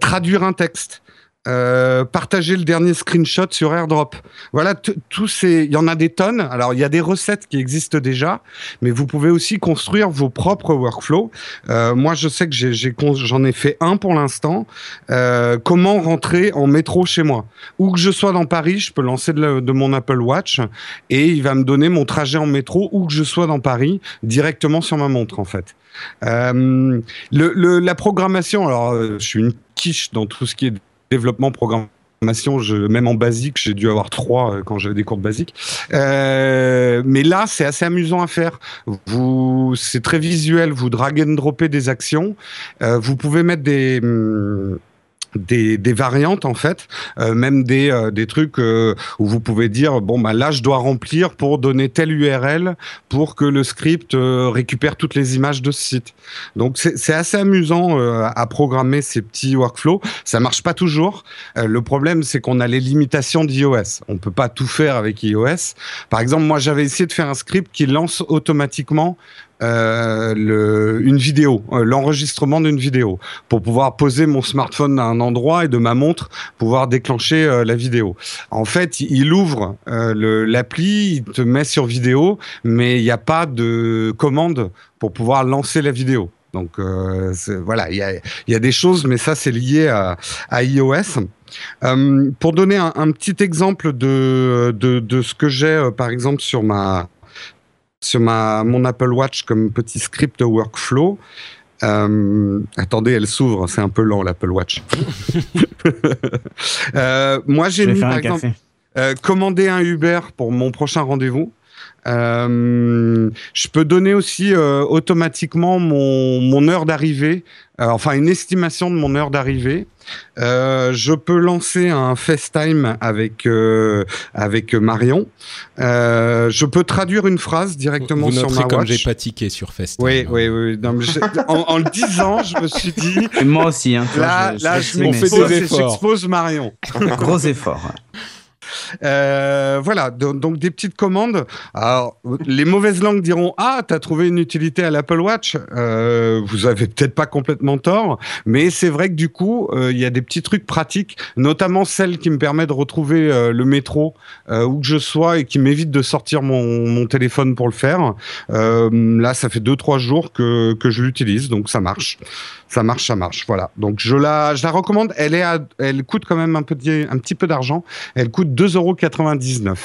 traduire un texte. Euh, partager le dernier screenshot sur AirDrop. Voilà, tous ces, il y en a des tonnes. Alors il y a des recettes qui existent déjà, mais vous pouvez aussi construire vos propres workflows. Euh, moi, je sais que j'en ai, fait un pour l'instant. Euh, comment rentrer en métro chez moi? Où que je sois dans Paris, je peux lancer de, mon Apple Watch et il va me donner mon trajet en métro où que je sois dans Paris directement sur ma montre en fait. Euh, la programmation, alors je suis une quiche dans tout ce qui est développement, programmation, je, même en basique, j'ai dû avoir trois euh, quand j'avais des cours de basique. Euh, mais là, c'est assez amusant à faire. Vous, c'est très visuel. Vous drag and dropper des actions. Euh, vous pouvez mettre des hum, des, variantes en fait, euh, même des, euh, des trucs euh, où vous pouvez dire bon bah là je dois remplir pour donner telle URL pour que le script récupère toutes les images de ce site. Donc c'est assez amusant à programmer ces petits workflows. Ça marche pas toujours. le problème c'est qu'on a les limitations d'iOS. On peut pas tout faire avec iOS. Par exemple moi j'avais essayé de faire un script qui lance automatiquement euh, une vidéo, euh, l'enregistrement d'une vidéo, pour pouvoir poser mon smartphone à un endroit et de ma montre pouvoir déclencher euh, la vidéo. En fait, il ouvre l'appli, il te met sur vidéo, mais il n'y a pas de commande pour pouvoir lancer la vidéo. Donc voilà, il y a, des choses, mais ça c'est lié à, iOS. pour donner un, petit exemple de, de ce que j'ai, par exemple, sur ma, sur ma, mon Apple Watch comme petit script workflow. Euh, attendez, elle s'ouvre, c'est un peu lent l'Apple Watch. euh, moi, j'ai mis par exemple euh, commander un Uber pour mon prochain rendez-vous. Euh, je peux donner aussi euh, automatiquement mon, mon heure d'arrivée, euh, enfin une estimation de mon heure d'arrivée. je peux lancer un FaceTime avec avec Marion. je peux traduire une phrase directement sur ma comme j'ai pas tiqué sur FaceTime. Oui, oui, oui. en, en, le disant, je me suis dit. moi aussi. Hein, là, je, là, je, m'expose Marion. Gros effort. Euh, voilà, donc, des petites commandes. Alors, les mauvaises langues diront Ah, t'as trouvé une utilité à l'Apple Watch. Euh, vous avez peut-être pas complètement tort, mais c'est vrai que du coup, euh, il y a des petits trucs pratiques, notamment celle qui me permet de retrouver le métro où que je sois et qui m'évite de sortir mon, mon, téléphone pour le faire. là, ça fait deux trois jours que, que je l'utilise, donc ça marche ça marche, ça marche. Voilà. Donc je la, je la recommande. Elle est, elle coûte quand même un petit, un petit peu d'argent. Elle coûte 2,99€.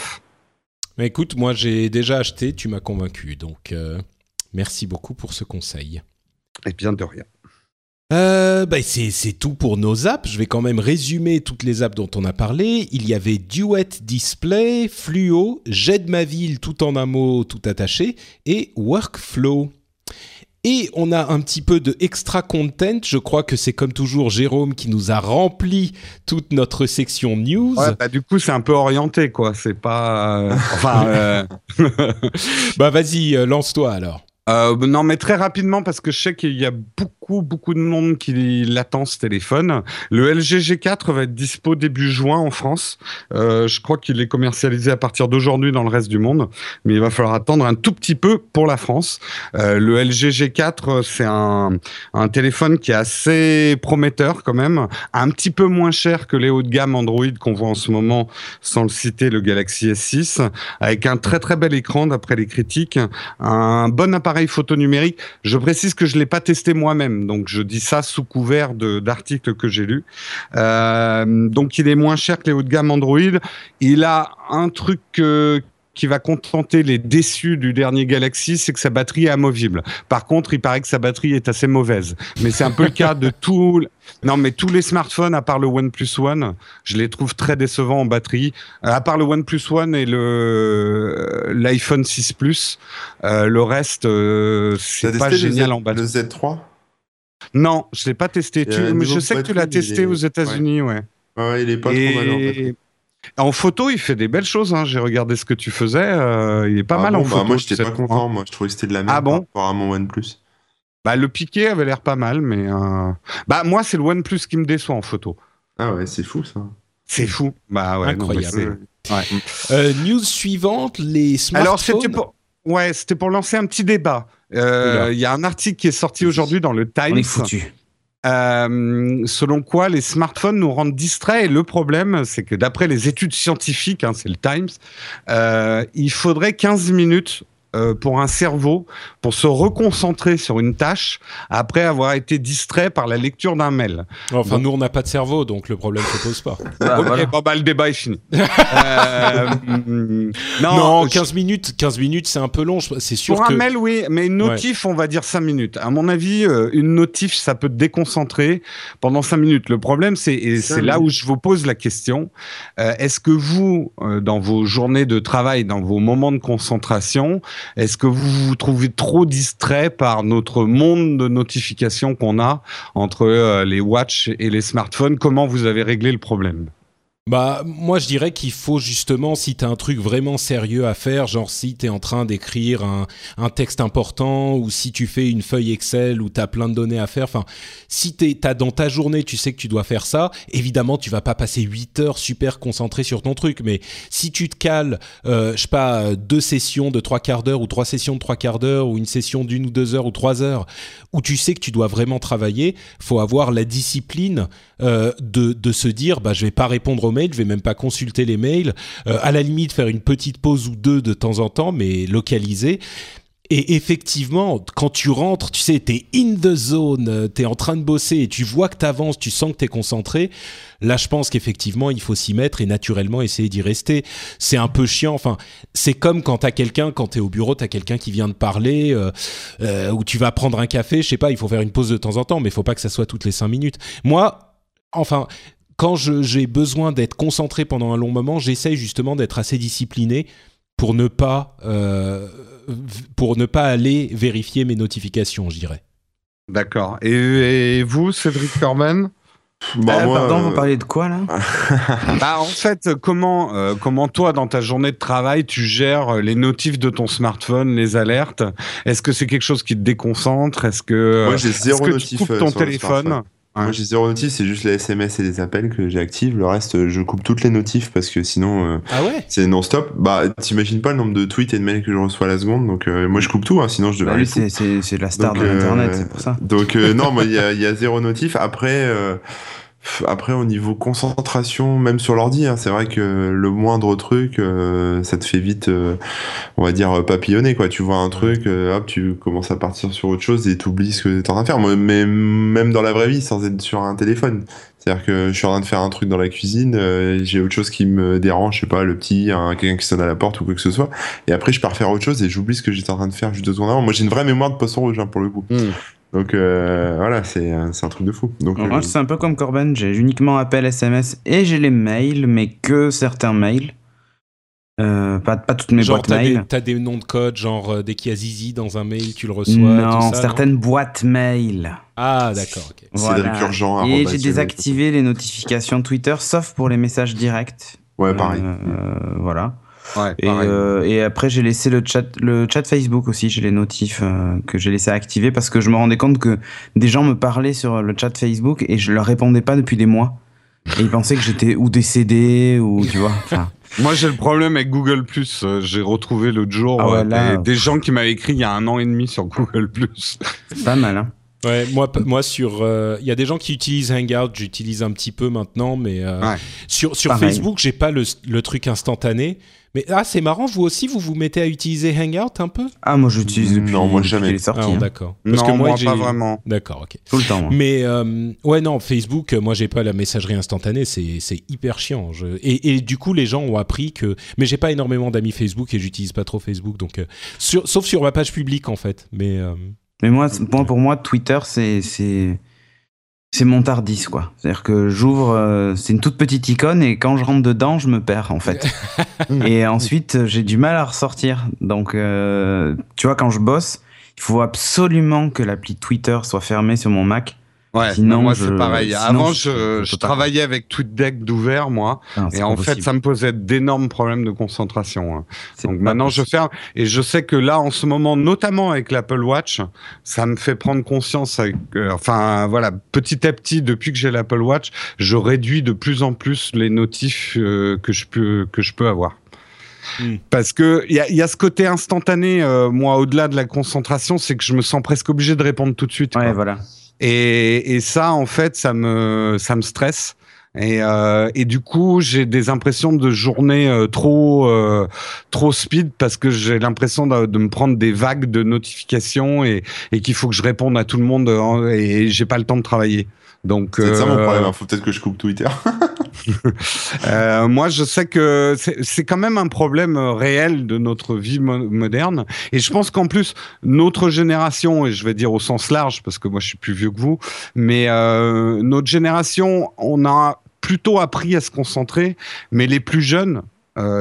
Mais écoute, moi j'ai déjà acheté. Tu m'as convaincu. Donc euh, merci beaucoup pour ce conseil. Et bien de rien. Euh, bah c'est tout pour nos apps. Je vais quand même résumer toutes les apps dont on a parlé. Il y avait Duet Display, Fluo, J'aide ma ville tout en un mot tout attaché et Workflow. Et on a un petit peu de extra content. Je crois que c'est comme toujours Jérôme qui nous a rempli toute notre section news. Ouais, bah, du coup, c'est un peu orienté, quoi. C'est pas. Euh, enfin. Euh, bah, vas-y, euh, lance-toi alors. Euh, non, mais très rapidement, parce que je sais qu'il y a beaucoup, beaucoup de monde qui l'attend ce téléphone. Le LG G4 va être dispo début juin en France. Euh, je crois qu'il est commercialisé à partir d'aujourd'hui dans le reste du monde, mais il va falloir attendre un tout petit peu pour la France. Euh, le LG G4, c'est un, un téléphone qui est assez prometteur quand même, un petit peu moins cher que les hauts de gamme Android qu'on voit en ce moment, sans le citer, le Galaxy S6, avec un très très bel écran d'après les critiques, un bon appareil photo numérique. Je précise que je l'ai pas testé moi-même, donc je dis ça sous couvert d'articles que j'ai lus. Euh, donc il est moins cher que les hauts de gamme Android. Il a un truc qui va contenter les déçus du dernier Galaxy, c'est que sa batterie est amovible. Par contre, il paraît que sa batterie est assez mauvaise. Mais c'est un peu le cas de tout. Non, mais tous les smartphones, à part le OnePlus One, je les trouve très décevants en batterie. Euh, à part le OnePlus One et le euh, l'iPhone 6 Plus, euh, le reste, c'est pas génial en batterie. Le Z3 Non, je l'ai pas testé. je sais que tu l'as testé aux États-Unis, ouais. ouais. il est pas trop mal en batterie. En photo, il fait des belles choses. Hein. J'ai regardé ce que tu faisais. Euh, il est pas ah mal en bah, photo. moi, j'étais pas content. Moi, je trouvais que c'était de la merde ah bon par rapport à mon OnePlus. Bah, le piqué avait l'air pas mal, mais bah moi c'est le OnePlus qui me déçoit en photo. Ah ouais, c'est fou ça. C'est fou. Bah ouais. Incroyable. ouais. news suivante, les smartphones. Alors c'était pour, ouais, c'était pour lancer un petit débat. Il y a un article qui est sorti aujourd'hui dans le Times. On est foutu. Euh, selon quoi les smartphones nous rendent distraits. Et le problème, c'est que d'après les études scientifiques, hein, c'est le Times, euh, il faudrait 15 minutes euh, pour un cerveau pour se reconcentrer sur une tâche après avoir été distrait par la lecture d'un mail. Enfin, nous, on n'a pas de cerveau, donc le problème ne se pose pas. Ah, ok, bah, le débat est fini. euh, non, 15 minutes, 15 minutes, c'est un peu long. C'est sûr pour un mail, oui, mais une notif, on va dire 5 minutes. À mon avis, euh, une notif, ça peut te déconcentrer pendant 5 minutes. Le problème, c'est et c'est là où je vous pose la question euh, est-ce que vous, dans vos journées de travail, dans vos moments de concentration, est-ce que vous vous trouvez trop distrait par notre monde de notifications qu'on a entre euh, les watch et les smartphones? Comment vous avez réglé le problème? Bah, moi, je dirais qu'il faut justement, si tu as un truc vraiment sérieux à faire, genre si tu es en train d'écrire un, un, texte important ou si tu fais une feuille Excel où tu as plein de données à faire, enfin, si tu as dans ta journée, tu sais que tu dois faire ça, évidemment, tu vas pas passer 8 heures super concentré sur ton truc, mais si tu te cales, euh, je sais pas, deux sessions de trois quarts d'heure ou trois sessions de trois quarts d'heure ou une session d'une ou deux heures ou trois heures où tu sais que tu dois vraiment travailler, faut avoir la discipline euh, de, se dire, bah, je vais pas répondre mail, je vais même pas consulter les mails. Euh, à la limite, faire une petite pause ou deux de temps en temps, mais localisée. Et effectivement, quand tu rentres, tu sais, tu es in the zone, euh, tu es en train de bosser et tu vois que tu avances, tu sens que tu es concentré. Là, je pense qu'effectivement, il faut s'y mettre et naturellement essayer d'y rester. C'est un peu chiant. Enfin, c'est comme quand tu as quelqu'un, quand tu es au bureau, tu as quelqu'un qui vient de parler, ou tu vas prendre un café, je sais pas, il faut faire une pause de temps en temps, mais il faut pas que ça soit toutes les cinq minutes. Moi, enfin, quand j'ai besoin d'être concentré pendant un long moment, j'essaye justement d'être assez discipliné pour ne pas euh, pour ne pas aller vérifier mes notifications, je dirais. D'accord. Et, vous, Cédric bah, euh, pardon, vous parlez de quoi là? Bah, En fait, comment, euh, comment toi, dans ta journée de travail, tu gères les notifs de ton smartphone, les alertes? Est-ce que c'est quelque chose qui te déconcentre? Est-ce que, Moi, j'ai zéro que tu coupes ton téléphone? Moi j'ai zéro notif, c'est juste les SMS et les appels que j'active. Le reste, je coupe toutes les notifs parce que sinon euh, ah ouais c'est non-stop. Bah t'imagines pas le nombre de tweets et de mails que je reçois à la seconde, donc euh, moi je coupe tout, hein, sinon je devrais. Bah, c'est la star de l'internet, c'est pour ça. Donc non, moi il y a, y a, zéro notif. Après après, au niveau concentration, même sur l'ordi, hein, c'est vrai que le moindre truc, euh, ça te fait vite, euh, on va dire, papillonner. Quoi. Tu vois un truc, euh, hop, tu commences à partir sur autre chose et tu oublies ce que tu es en train de faire. mais même dans la vraie vie, sans être sur un téléphone. C'est-à-dire que je suis en train de faire un truc dans la cuisine, j'ai autre chose qui me dérange, je sais pas, le petit, quelqu'un qui sonne à la porte ou quoi que ce soit. Et après, je pars faire autre chose et j'oublie ce que j'étais en train de faire juste deux secondes avant. Moi, j'ai une vraie mémoire de poisson rouge, hein, pour le coup. Hmm. Donc euh, voilà, c'est un truc de fou. Donc, moi, euh, c'est un peu comme Corben, j'ai uniquement appel SMS et j'ai les mails, mais que certains mails. Euh, pas, pas toutes mes boîtes mail. T'as des noms de code, genre dès qu'il y a Zizi dans un mail, tu le reçois. Non, certaines boîtes mail. Ah, d'accord, ok. Voilà. Urgent, et j'ai désactivé les notifications Twitter, sauf pour les messages directs. Ouais, pareil. voilà et, euh, et, après, j'ai laissé le chat, le chat Facebook aussi, j'ai les notifs euh, que j'ai laissé activer parce que je me rendais compte que des gens me parlaient sur le chat Facebook et je leur répondais pas depuis des mois. Et ils pensaient que j'étais ou décédé ou tu vois. Moi, j'ai le problème avec Google Plus. Euh, j'ai retrouvé l'autre jour ah des, gens qui m'avaient écrit il y a un an et demi sur Google Plus. Pas mal, hein. Ouais, moi, moi sur, il y a des gens qui utilisent Hangout, j'utilise un petit peu maintenant, mais sur sur Facebook, j'ai pas le, le, truc instantané. Mais ah, c'est marrant, vous aussi, vous vous mettez à utiliser Hangout un peu? Ah, moi j'utilise depuis, non, moi jamais. sorti. Ah, hein. D'accord. Parce que moi, pas vraiment. D'accord, ok. Tout le temps. Mais euh, ouais, non, Facebook, moi j'ai pas la messagerie instantanée, c'est hyper chiant. Je... Et, et, du coup, les gens ont appris que. Mais j'ai pas énormément d'amis Facebook et j'utilise pas trop Facebook, donc euh, sur... sauf sur ma page publique en fait. Mais euh, mais moi, pour moi, Twitter, c'est c'est mon tardis quoi. C'est-à-dire que j'ouvre, euh, c'est une toute petite icône et quand je rentre dedans, je me perds en fait. et ensuite, j'ai du mal à ressortir. Donc, euh, tu vois, quand je bosse, il faut absolument que l'appli Twitter soit fermée sur mon Mac Ouais, Sinon, moi c'est pareil. Avant, je, je travaillais avec TweetDeck d'ouvert, moi, ah, et en fait, ça me posait d'énormes problèmes de concentration. Hein. Donc maintenant, je ferme, et je sais que là, en ce moment, notamment avec l'Apple Watch, ça me fait prendre conscience. Avec, euh, enfin, voilà, petit à petit, depuis que j'ai l'Apple Watch, je réduis de plus en plus les notifs euh, que je peux que je peux avoir. Hmm. Parce que il y a, y a, ce côté instantané, euh, moi, au-delà de la concentration, c'est que je me sens presque obligé de répondre tout de suite. Ouais, voilà. Et, et, ça, en fait, ça me, ça me stresse. Et, euh, et du coup, j'ai des impressions de journée euh, trop, euh, trop speed parce que j'ai l'impression de, me prendre des vagues de notifications et, et qu'il faut que je réponde à tout le monde et j'ai pas le temps de travailler. Donc, c'est ça mon euh, problème. Il hein. faut peut-être que je coupe Twitter. euh, moi, je sais que c'est quand même un problème réel de notre vie moderne. Et je pense qu'en plus, notre génération, et je vais dire au sens large, parce que moi, je suis plus vieux que vous, mais euh, notre génération, on a plutôt appris à se concentrer, mais les plus jeunes, euh,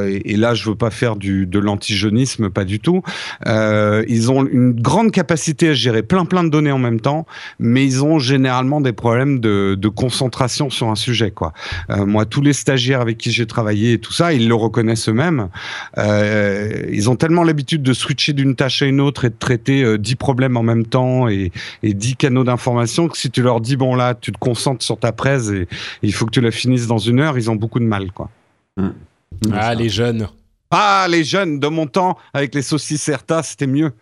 et, là je veux pas faire de l'antijeunisme, pas du tout. Euh, ils ont une grande capacité à gérer plein plein de données en même temps, mais ils ont généralement des problèmes de, concentration sur un sujet. Euh, moi, tous les stagiaires avec qui j'ai travaillé et tout ça, ils le reconnaissent eux-mêmes. Euh, ils ont tellement l'habitude de switcher d'une tâche à une autre et de traiter 10 problèmes en même temps et, et 10 canaux d'information que si tu leur dis bon là, tu te concentres sur ta presse et, il faut que tu la finisses dans une heure, ils ont beaucoup de mal. quoi. Mm. Ah, les jeunes. Ah, les jeunes de mon temps, avec les saucisses Certa, c'était mieux.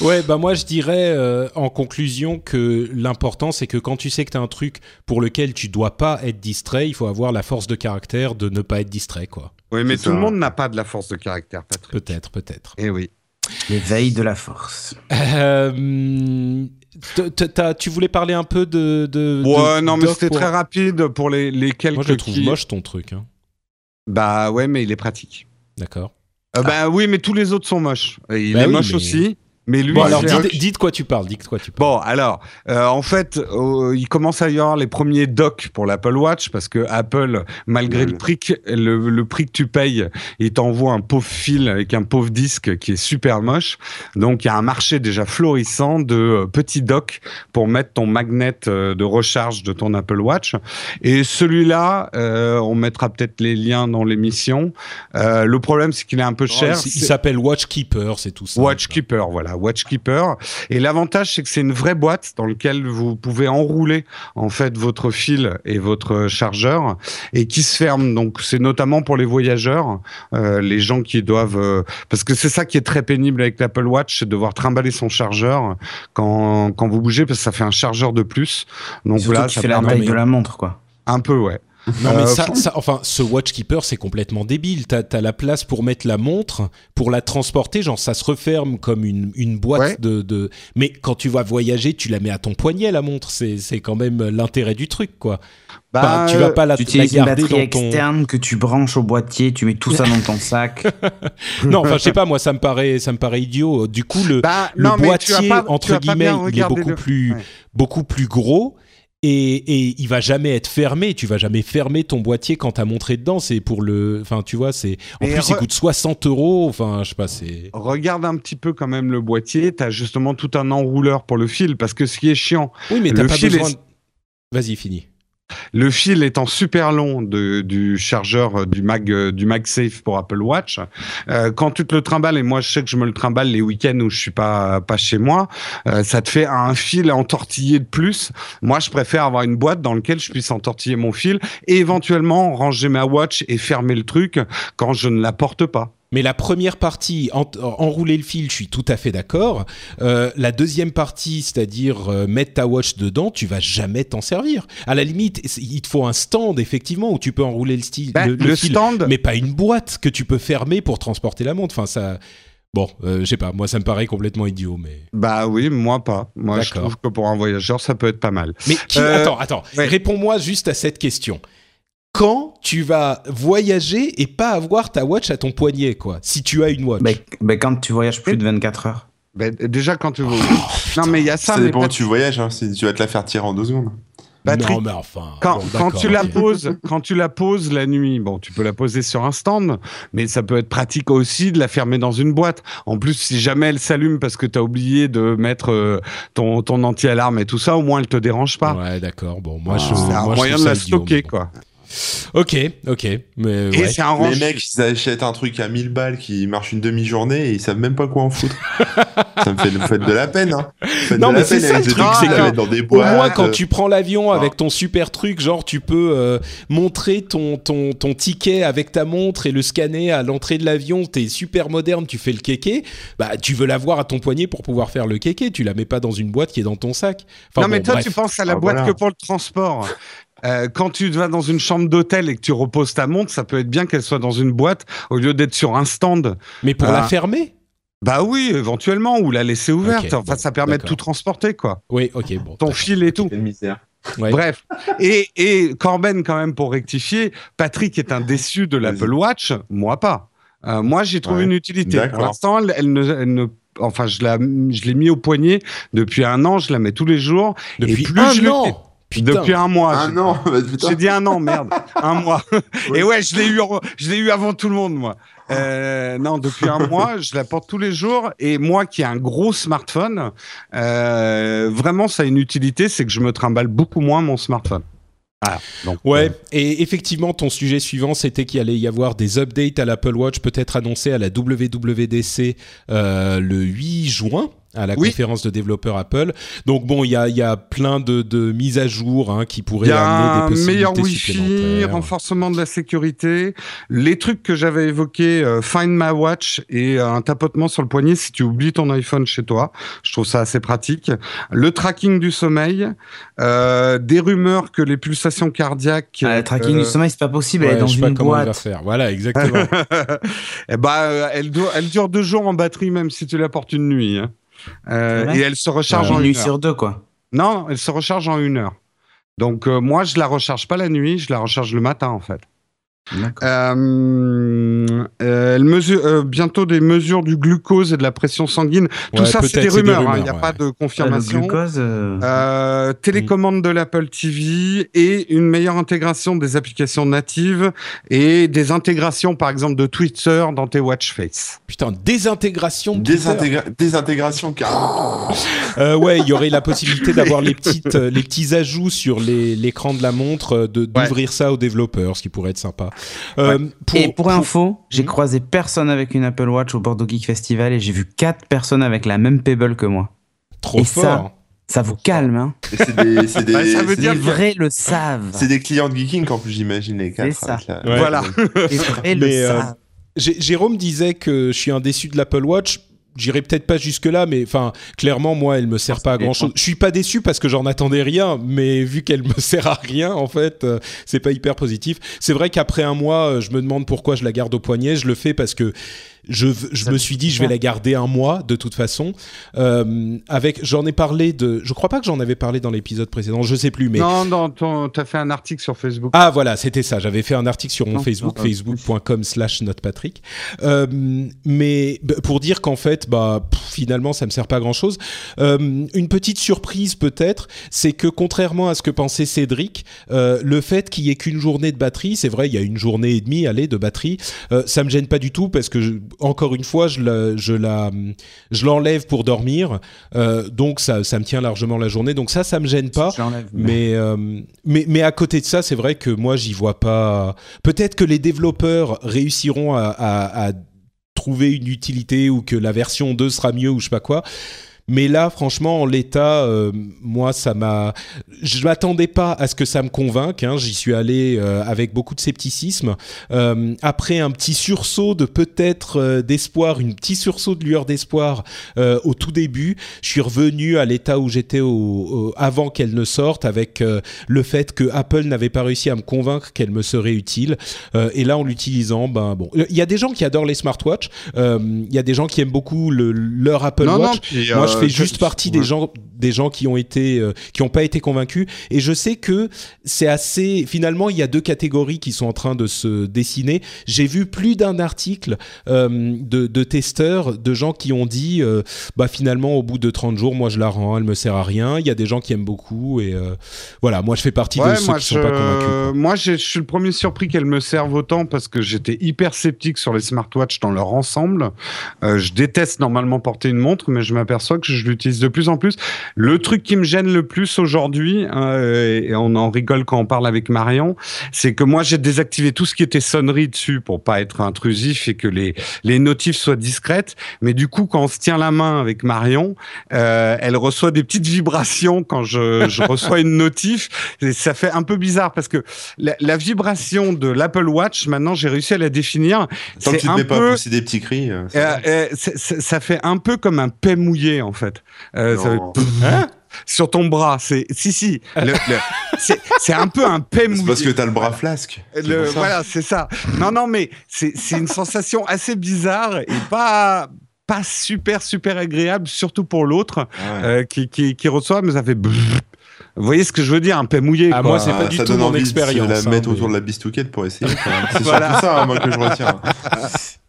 Ouais, bah moi je dirais euh, en conclusion que l'important c'est que quand tu sais que tu as un truc pour lequel tu dois pas être distrait, il faut avoir la force de caractère de ne pas être distrait, quoi. Oui, mais tout le monde n'a pas de la force de caractère, Patrick. Peut-être, peut-être. Eh oui. L'éveil de la force. Euh, tu voulais parler un peu de. de ouais, non, mais c'était très rapide pour les, les quelques. Moi, je trouve moche ton truc. Hein. Bah ouais, mais il est pratique. D'accord. Euh, bah oui, mais tous les autres sont moches. Il bah est moche aussi. Mais lui, bon, alors dites, quoi tu parles, dites quoi tu parles. Bon, alors, euh, en fait, euh, il commence à y avoir les premiers docks pour l'Apple Watch parce que Apple, malgré le prix, que, le, prix que tu payes, il t'envoie un pauvre fil avec un pauvre disque qui est super moche. Donc, il y a un marché déjà florissant de euh, petits docks pour mettre ton magnet euh, de recharge de ton Apple Watch. Et celui-là, euh, on mettra peut-être les liens dans l'émission. le problème, c'est qu'il est un peu cher. il s'appelle Watchkeeper, c'est tout ça. Watchkeeper, voilà. Watchkeeper. Et l'avantage, c'est que c'est une vraie boîte dans laquelle vous pouvez enrouler en fait votre fil et votre chargeur et qui se ferme. Donc c'est notamment pour les voyageurs, euh, les gens qui doivent, euh, parce que c'est ça qui est très pénible avec l'Apple Watch, c'est de devoir trimballer son chargeur quand quand vous bougez parce que ça fait un chargeur de plus. Donc là, ça fait la taille de la montre, quoi. Un peu, ouais. Non, mais euh, ça, ça, enfin, ce Watchkeeper, c'est complètement débile. T'as as la place pour mettre la montre, pour la transporter, genre ça se referme comme une, une boîte de, de, Mais quand tu vas voyager, tu la mets à ton poignet, la montre. C'est quand même l'intérêt du truc, quoi. Bah, tu vas pas la, tu utilises une batterie externe que tu branches au boîtier, tu mets tout ça dans ton sac. non, enfin je sais pas, moi ça me paraît, ça me paraît idiot. Du coup le, bah, le boîtier entre guillemets, il est beaucoup plus, beaucoup plus gros et, et, il va jamais être fermé. Tu vas jamais fermer ton boîtier quand t'as montré dedans. C'est pour le, enfin, tu vois, c'est. En plus, il coûte 60 euros. Enfin, je sais pas, c'est. Regarde un petit peu quand même le boîtier. T'as justement tout un enrouleur pour le fil, parce que ce qui est chiant. Oui, mais t'as pas besoin. Vas-y, fini. Le fil étant super long du chargeur euh, du Mag euh, du MagSafe pour Apple Watch, euh, quand tu te le trimbales et moi je sais que je me le trimballe les week-ends où je suis pas pas chez moi, euh, ça te fait un fil entortillé de plus. Moi je préfère avoir une boîte dans laquelle je puisse entortiller mon fil et éventuellement ranger ma watch et fermer le truc quand je ne la porte pas. Mais la première partie, enrouler le fil, je suis tout à fait d'accord. Euh, la deuxième partie, c'est-à-dire euh, mettre ta watch dedans, tu vas jamais t'en servir. À la limite, il te faut un stand effectivement où tu peux enrouler le, style, ben, le, fil, stand, mais pas une boîte que tu peux fermer pour transporter la montre. Enfin, ça. Bon, euh, je sais pas, moi ça me paraît complètement idiot, mais. Bah oui, moi pas. Moi je trouve que pour un voyageur ça peut être pas mal. Mais qui... attends, attends, réponds-moi juste à cette question quand tu vas voyager et pas avoir ta watch à ton poignet, quoi. Si tu as une watch. Mais, quand tu voyages plus de 24 heures. déjà quand tu. Oh, non mais il y a ça. Ça dépend où tu voyages. Hein, si tu vas te la faire tirer en deux secondes. Patrick, enfin, quand, quand tu la poses, quand tu la poses la nuit, bon, tu peux la poser sur un stand, mais ça peut être pratique aussi de la fermer dans une boîte. En plus, si jamais elle s'allume parce que tu as oublié de mettre euh, ton, ton anti-alarme et tout ça, au moins elle te dérange pas. Ouais, d'accord. Bon, moi, ah, je, c'est un moyen de la stocker, quoi. Ok, ok. Mais, ouais. un Les mecs, ils achètent un truc à 1000 balles qui marche une demi-journée et ils savent même pas quoi en foutre. ça me fait, de la peine. Hein. Non, mais c'est ça le truc, c'est que dans des boîtes, au moins quand tu prends l'avion avec ton super truc, genre tu peux euh, montrer ton, ton, ton ticket avec ta montre et le scanner à l'entrée de l'avion, t'es super moderne, tu fais le kéké, bah tu veux l'avoir à ton poignet pour pouvoir faire le kéké, tu la mets pas dans une boîte qui est dans ton sac. non mais toi tu penses à la ah, boîte que pour le transport. Euh, quand tu vas dans une chambre d'hôtel et que tu reposes ta montre, ça peut être bien qu'elle soit dans une boîte au lieu d'être sur un stand. Mais pour la euh, fermer? Bah oui, éventuellement, ou la laisser ouverte. enfin, ça permet de tout transporter, quoi. Oui, ok, bon. Ton fil et tout. misère. Bref. Et, et Corben, quand même, pour rectifier, Patrick est un déçu de l'Apple Watch, moi pas. Euh, moi, j'ai trouvé une utilité. Pour l'instant, elle, ne, enfin, je l'ai mis au poignet depuis un an, je la mets tous les jours. Depuis et plus un je an depuis un mois. Un an. Bah, j'ai dit un an, merde. un mois. Et ouais, je l'ai eu, je l'ai eu avant tout le monde, moi. Euh, non, depuis un mois, je la porte tous les jours. Et moi, qui ai un gros smartphone, euh, vraiment, ça a une utilité, c'est que je me trimballe beaucoup moins mon smartphone. Ah, donc, ouais, euh, et effectivement, ton sujet suivant, c'était qu'il allait y avoir des updates à l'Apple Watch, peut-être annoncés à la WWDC euh, le 8 juin à la conférence de développeurs Apple. Donc bon, il y a, y a, plein de, de, mises à jour hein, qui pourraient amener des possibilités meilleur Wi-Fi, renforcement de la sécurité, les trucs que j'avais évoqués, euh, Find My Watch et euh, un tapotement sur le poignet si tu oublies ton iPhone chez toi. Je trouve ça assez pratique. Le tracking du sommeil, euh, des rumeurs que les pulsations cardiaques. Ah, le tracking du sommeil, c'est pas possible. elle est dans je sais une pas boîte. Comment va faire. Voilà, exactement. elle, elle dure deux jours en batterie même si tu la portes une nuit. Hein. Euh, et elle se recharge en une nuit sur deux, quoi. Non, elle se recharge en une heure. Donc euh, moi, je la recharge pas la nuit, je la recharge le matin en fait. Euh, euh, elle mesure euh, bientôt des mesures du glucose et de la pression sanguine. Tout ça, c'est des rumeurs. Il n'y hein, a pas de confirmation. glucose, télécommande de l'Apple TV et une meilleure intégration des applications natives et des intégrations, par exemple, de Twitter dans tes watch face. Putain, désintégration. Désintégra désintégration carrément. ouais, il y aurait la possibilité d'avoir les petites, les petits ajouts sur l'écran de la montre, de d'ouvrir ça aux développeurs, ce qui pourrait être sympa. Euh, et pour, info, j'ai hmm croisé personne avec une Apple Watch au Bordeaux Geek Festival et j'ai vu quatre personnes avec la même Pebble que moi. Trop fort. Ça, ça vous calme, hein C'est des, c'est des, ça veut dire les vrais le savent. C'est des clients de Geeking en plus, j'imagine les quatre. C'est ça. Voilà. les vrais le euh, savent. Jérôme disait que je suis un déçu de l'Apple Watch j'irai peut-être pas jusque là, mais enfin, clairement, moi, elle me sert pas à grand chose. Je suis pas déçu parce que j'en attendais rien, mais vu qu'elle me sert à rien, en fait, euh, c'est pas hyper positif. C'est vrai qu'après un mois, euh, je me demande pourquoi je la garde au poignet. Je le fais parce que je, je me suis dit, je vais la garder un mois de toute façon. Euh, avec, j'en ai parlé de, je crois pas que j'en avais parlé dans l'épisode précédent, je sais plus, mais non, non, tu as fait un article sur Facebook. Ah voilà, c'était ça. J'avais fait un article sur mon Facebook, facebook.com/slash notepatrick. Euh, mais pour dire qu'en fait, bah finalement, ça me sert pas à grand chose. Euh, une petite surprise peut-être, c'est que contrairement à ce que pensait Cédric, euh, le fait qu'il y ait qu'une journée de batterie, c'est vrai, il y a une journée et demie, allez, de batterie, euh, ça me gêne pas du tout parce que je, encore une fois, je la, je la, je l'enlève pour dormir, euh, donc ça, ça me tient largement la journée. Donc ça, ça me gêne pas. Mais, mais, mais à côté de ça, c'est vrai que moi, j'y vois pas. Peut-être que les développeurs réussiront à, à, à trouver une utilité ou que la version 2 sera mieux ou je sais pas quoi. Mais là, franchement, en l'état, euh, moi, ça m'a. Je m'attendais pas à ce que ça me convainque. Hein. J'y suis allé euh, avec beaucoup de scepticisme. Euh, après un petit sursaut de peut-être d'espoir, une petit sursaut de lueur d'espoir au tout début, je suis revenu à l'état où j'étais avant qu'elle ne sorte, avec le fait que Apple n'avait pas réussi à me convaincre qu'elle me serait utile. et là, en l'utilisant, ben bon, il y a des gens qui adorent les smartwatches. Il y a des gens qui aiment beaucoup le, leur Apple Watch. Moi, je fais juste partie des gens, des gens qui ont été, qui ont pas été convaincus. Et je sais que c'est assez. Finalement, il y a deux catégories qui sont en train de se dessiner. J'ai vu plus d'un article de, de, testeurs, de gens qui ont dit, bah finalement, au bout de 30 jours, moi je la rends, elle me sert à rien. Il y a des gens qui aiment beaucoup et voilà. Moi, je fais partie de ceux qui sont pas convaincus. Moi, je suis le premier surpris qu'elle me serve autant parce que j'étais hyper sceptique sur les smartwatches dans leur ensemble. Euh, je déteste normalement porter une montre, mais je m'aperçois que je l'utilise de plus en plus. Le truc qui me gêne le plus aujourd'hui, euh, et on en rigole quand on parle avec Marion, c'est que moi j'ai désactivé tout ce qui était sonnerie dessus pour pas être intrusif et que les les notifs soient discrètes. Mais du coup, quand on se tient la main avec Marion, euh, elle reçoit des petites vibrations quand je, je reçois une notif. Et ça fait un peu bizarre parce que la, la vibration de l'Apple Watch, maintenant j'ai réussi à la définir. Tant que tu ne mets peu... pas pousser des petits cris. Euh ça fait un peu comme un paix mouillé en fait. Euh, ça hein sur ton bras. C'est si si. c'est un peu un paix mouillé. parce que tu as le bras flasque. Le, voilà, c'est ça. Non non, mais c'est une sensation assez bizarre et pas pas super super agréable, surtout pour l'autre ah euh, qui, qui, qui reçoit, mais ça fait. Vous voyez ce que je veux dire, un peu mouillé. Ah, moi, c'est pas du tout mon expérience. De la hein, mettre autour de la bistouquette pour essayer. C'est voilà. surtout ça, hein, moi, que je retiens.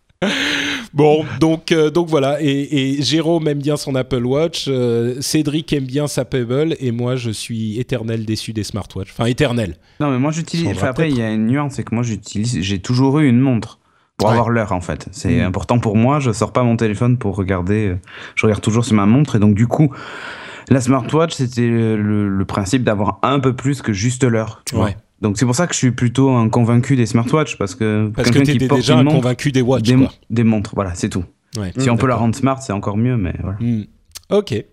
Bon, donc, euh, donc voilà. Et, et, Jérôme aime bien son Apple Watch, euh, Cédric aime bien sa Pebble, et moi je suis éternel déçu des smartwatches. Enfin, éternel. Non, mais moi j'utilise. Enfin, après, il y a une nuance, c'est que moi j'utilise. J'ai toujours eu une montre pour avoir l'heure en fait. C'est mm. important pour moi. Je sors pas mon téléphone pour regarder. Euh, je regarde toujours sur ma montre, et donc du coup. La smartwatch, c'était le, principe d'avoir un peu plus que juste l'heure. Ouais. Donc c'est pour ça que je suis plutôt un convaincu des smartwatches parce que parce que tu es déjà un convaincu des watches, des, des montres, voilà, c'est tout. Si on peut la rendre smart, c'est encore mieux, mais voilà. Hmm. Ok.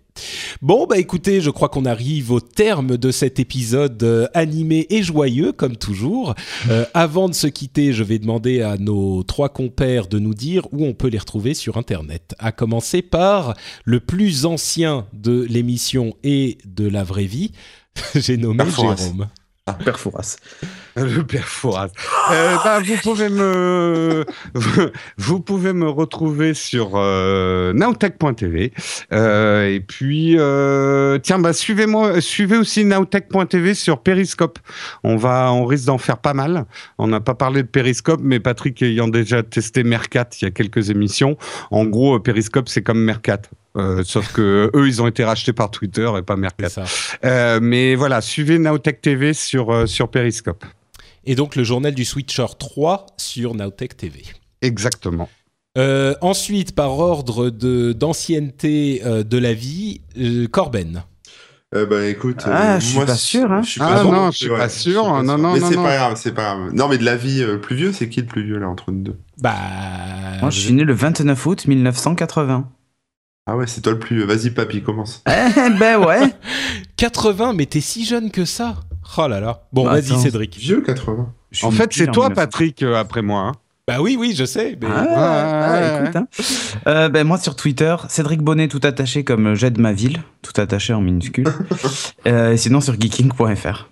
Bon, bah écoutez, je crois qu'on arrive au terme de cet épisode euh, animé et joyeux, comme toujours. Euh, avant de se quitter, je vais demander à nos trois compères de nous dire où on peut les retrouver sur Internet. À commencer par le plus ancien de l'émission et de la vraie vie. J'ai nommé Jérôme. Ah, Père Fouras. Le Père Fouras. Euh, bah, vous pouvez me vous pouvez me retrouver sur euh, nowtech.tv euh, et puis euh, tiens bah suivez-moi suivez aussi nowtech.tv sur Periscope. On va on risque d'en faire pas mal. On n'a pas parlé de Periscope mais Patrick ayant déjà testé Mercat il y a quelques émissions, en gros Periscope c'est comme Mercat. Euh, sauf que eux, ils ont été rachetés par Twitter et pas Mercat. Euh, mais voilà, suivez Nowtech TV sur, euh, sur Periscope. Et donc le journal du Switcher 3 sur Nowtech TV. Exactement. ensuite, par ordre d'ancienneté de, la vie, Corben. bah écoute, ah, je suis pas sûr. Hein. ah non, je suis pas sûr. Non, non, mais c'est pas grave, c'est pas grave. Non, mais de la vie plus vieux, c'est qui le plus vieux là entre nous deux? Bah, moi, je suis né le 29 août 1980. Ah ouais, c'est toi le plus. Vas-y, papy, commence. Eh ben ouais. 80, mais t'es si jeune que ça. Oh là là. Bon, bah, vas-y, Cédric. Vieux 80. En fait, c'est toi, Patrick, euh, après moi. Hein. Bah oui, oui, je sais. Mais... Ah, écoute, hein. euh, ben, moi, sur Twitter, Cédric Bonnet, tout attaché comme j'aide ma ville, tout attaché en minuscule. euh, et sinon, sur geeking.fr.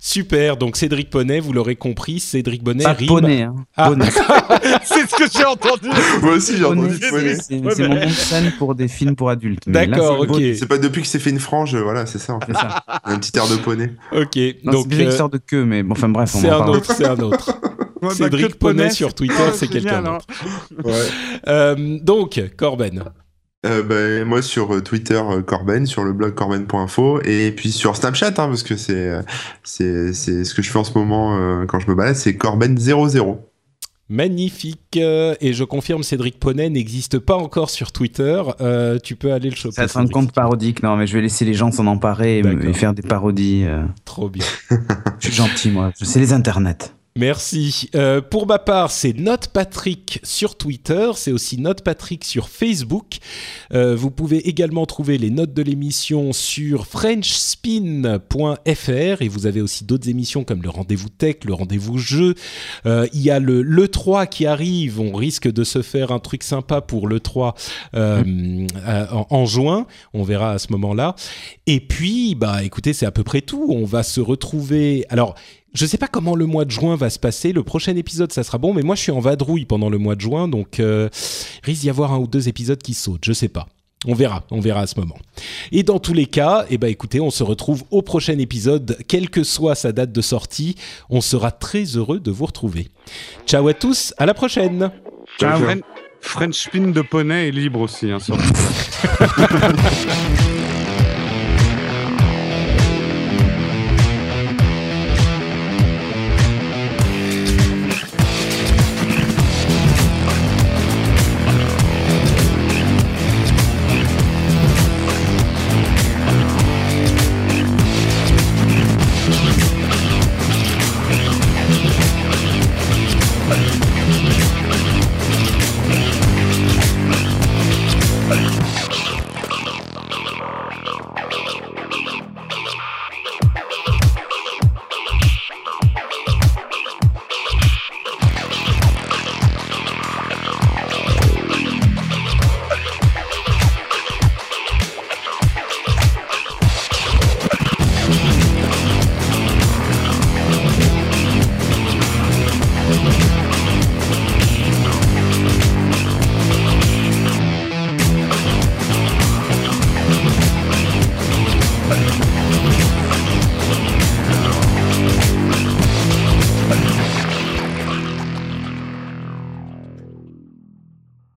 Super, donc Cédric Bonnet, vous l'aurez compris, Cédric Bonnet Pas Bonnet, hein. Ah. c'est ce que j'ai entendu. Moi aussi j'ai entendu Bonnet. C'est mon nom de scène pour des films pour adultes. D'accord, ok. C'est pas depuis que c'est fait une frange, voilà, c'est ça en fait. Ça. Un petit air de poney. Ok. Non, donc c'est euh... de queue, mais bon, enfin bref. C'est un, autre, c'est un autre. Cédric Poney sur Twitter, c'est quelqu'un d'autre. Ouais. Euh, donc, Corben euh, ben, moi sur euh, Twitter euh, Corben, sur le blog corben.info et puis sur Snapchat hein, parce que c'est c'est c'est ce que je fais en ce moment quand je me balade, c'est Corben00. Magnifique et je confirme Cédric Poney n'existe pas encore sur Twitter. tu peux aller le choper. Ça un compte parodique, non mais je vais laisser les gens s'en emparer et, faire des parodies. Trop bien. je suis gentil moi. C'est les internets. Merci. Euh, pour ma part, c'est Note Patrick sur Twitter, c'est aussi Note Patrick sur Facebook. Euh, vous pouvez également trouver les notes de l'émission sur frenchspin.fr et vous avez aussi d'autres émissions comme le rendez-vous tech, le rendez-vous jeu. Euh, il y a le l'E3 qui arrive, on risque de se faire un truc sympa pour l'E3 euh, en, en, juin, on verra à ce moment-là. Et puis, bah écoutez, c'est à peu près tout. On va se retrouver. Alors, je sais pas comment le mois de juin va se passer. Le prochain épisode, ça sera bon, mais moi je suis en vadrouille pendant le mois de juin, donc euh, risque d'y avoir un ou deux épisodes qui sautent. Je sais pas. On verra, on verra à ce moment. Et dans tous les cas, eh ben écoutez, on se retrouve au prochain épisode, quelle que soit sa date de sortie. On sera très heureux de vous retrouver. Ciao à tous, à la prochaine. Ciao. French spin de poney est libre aussi. Hein,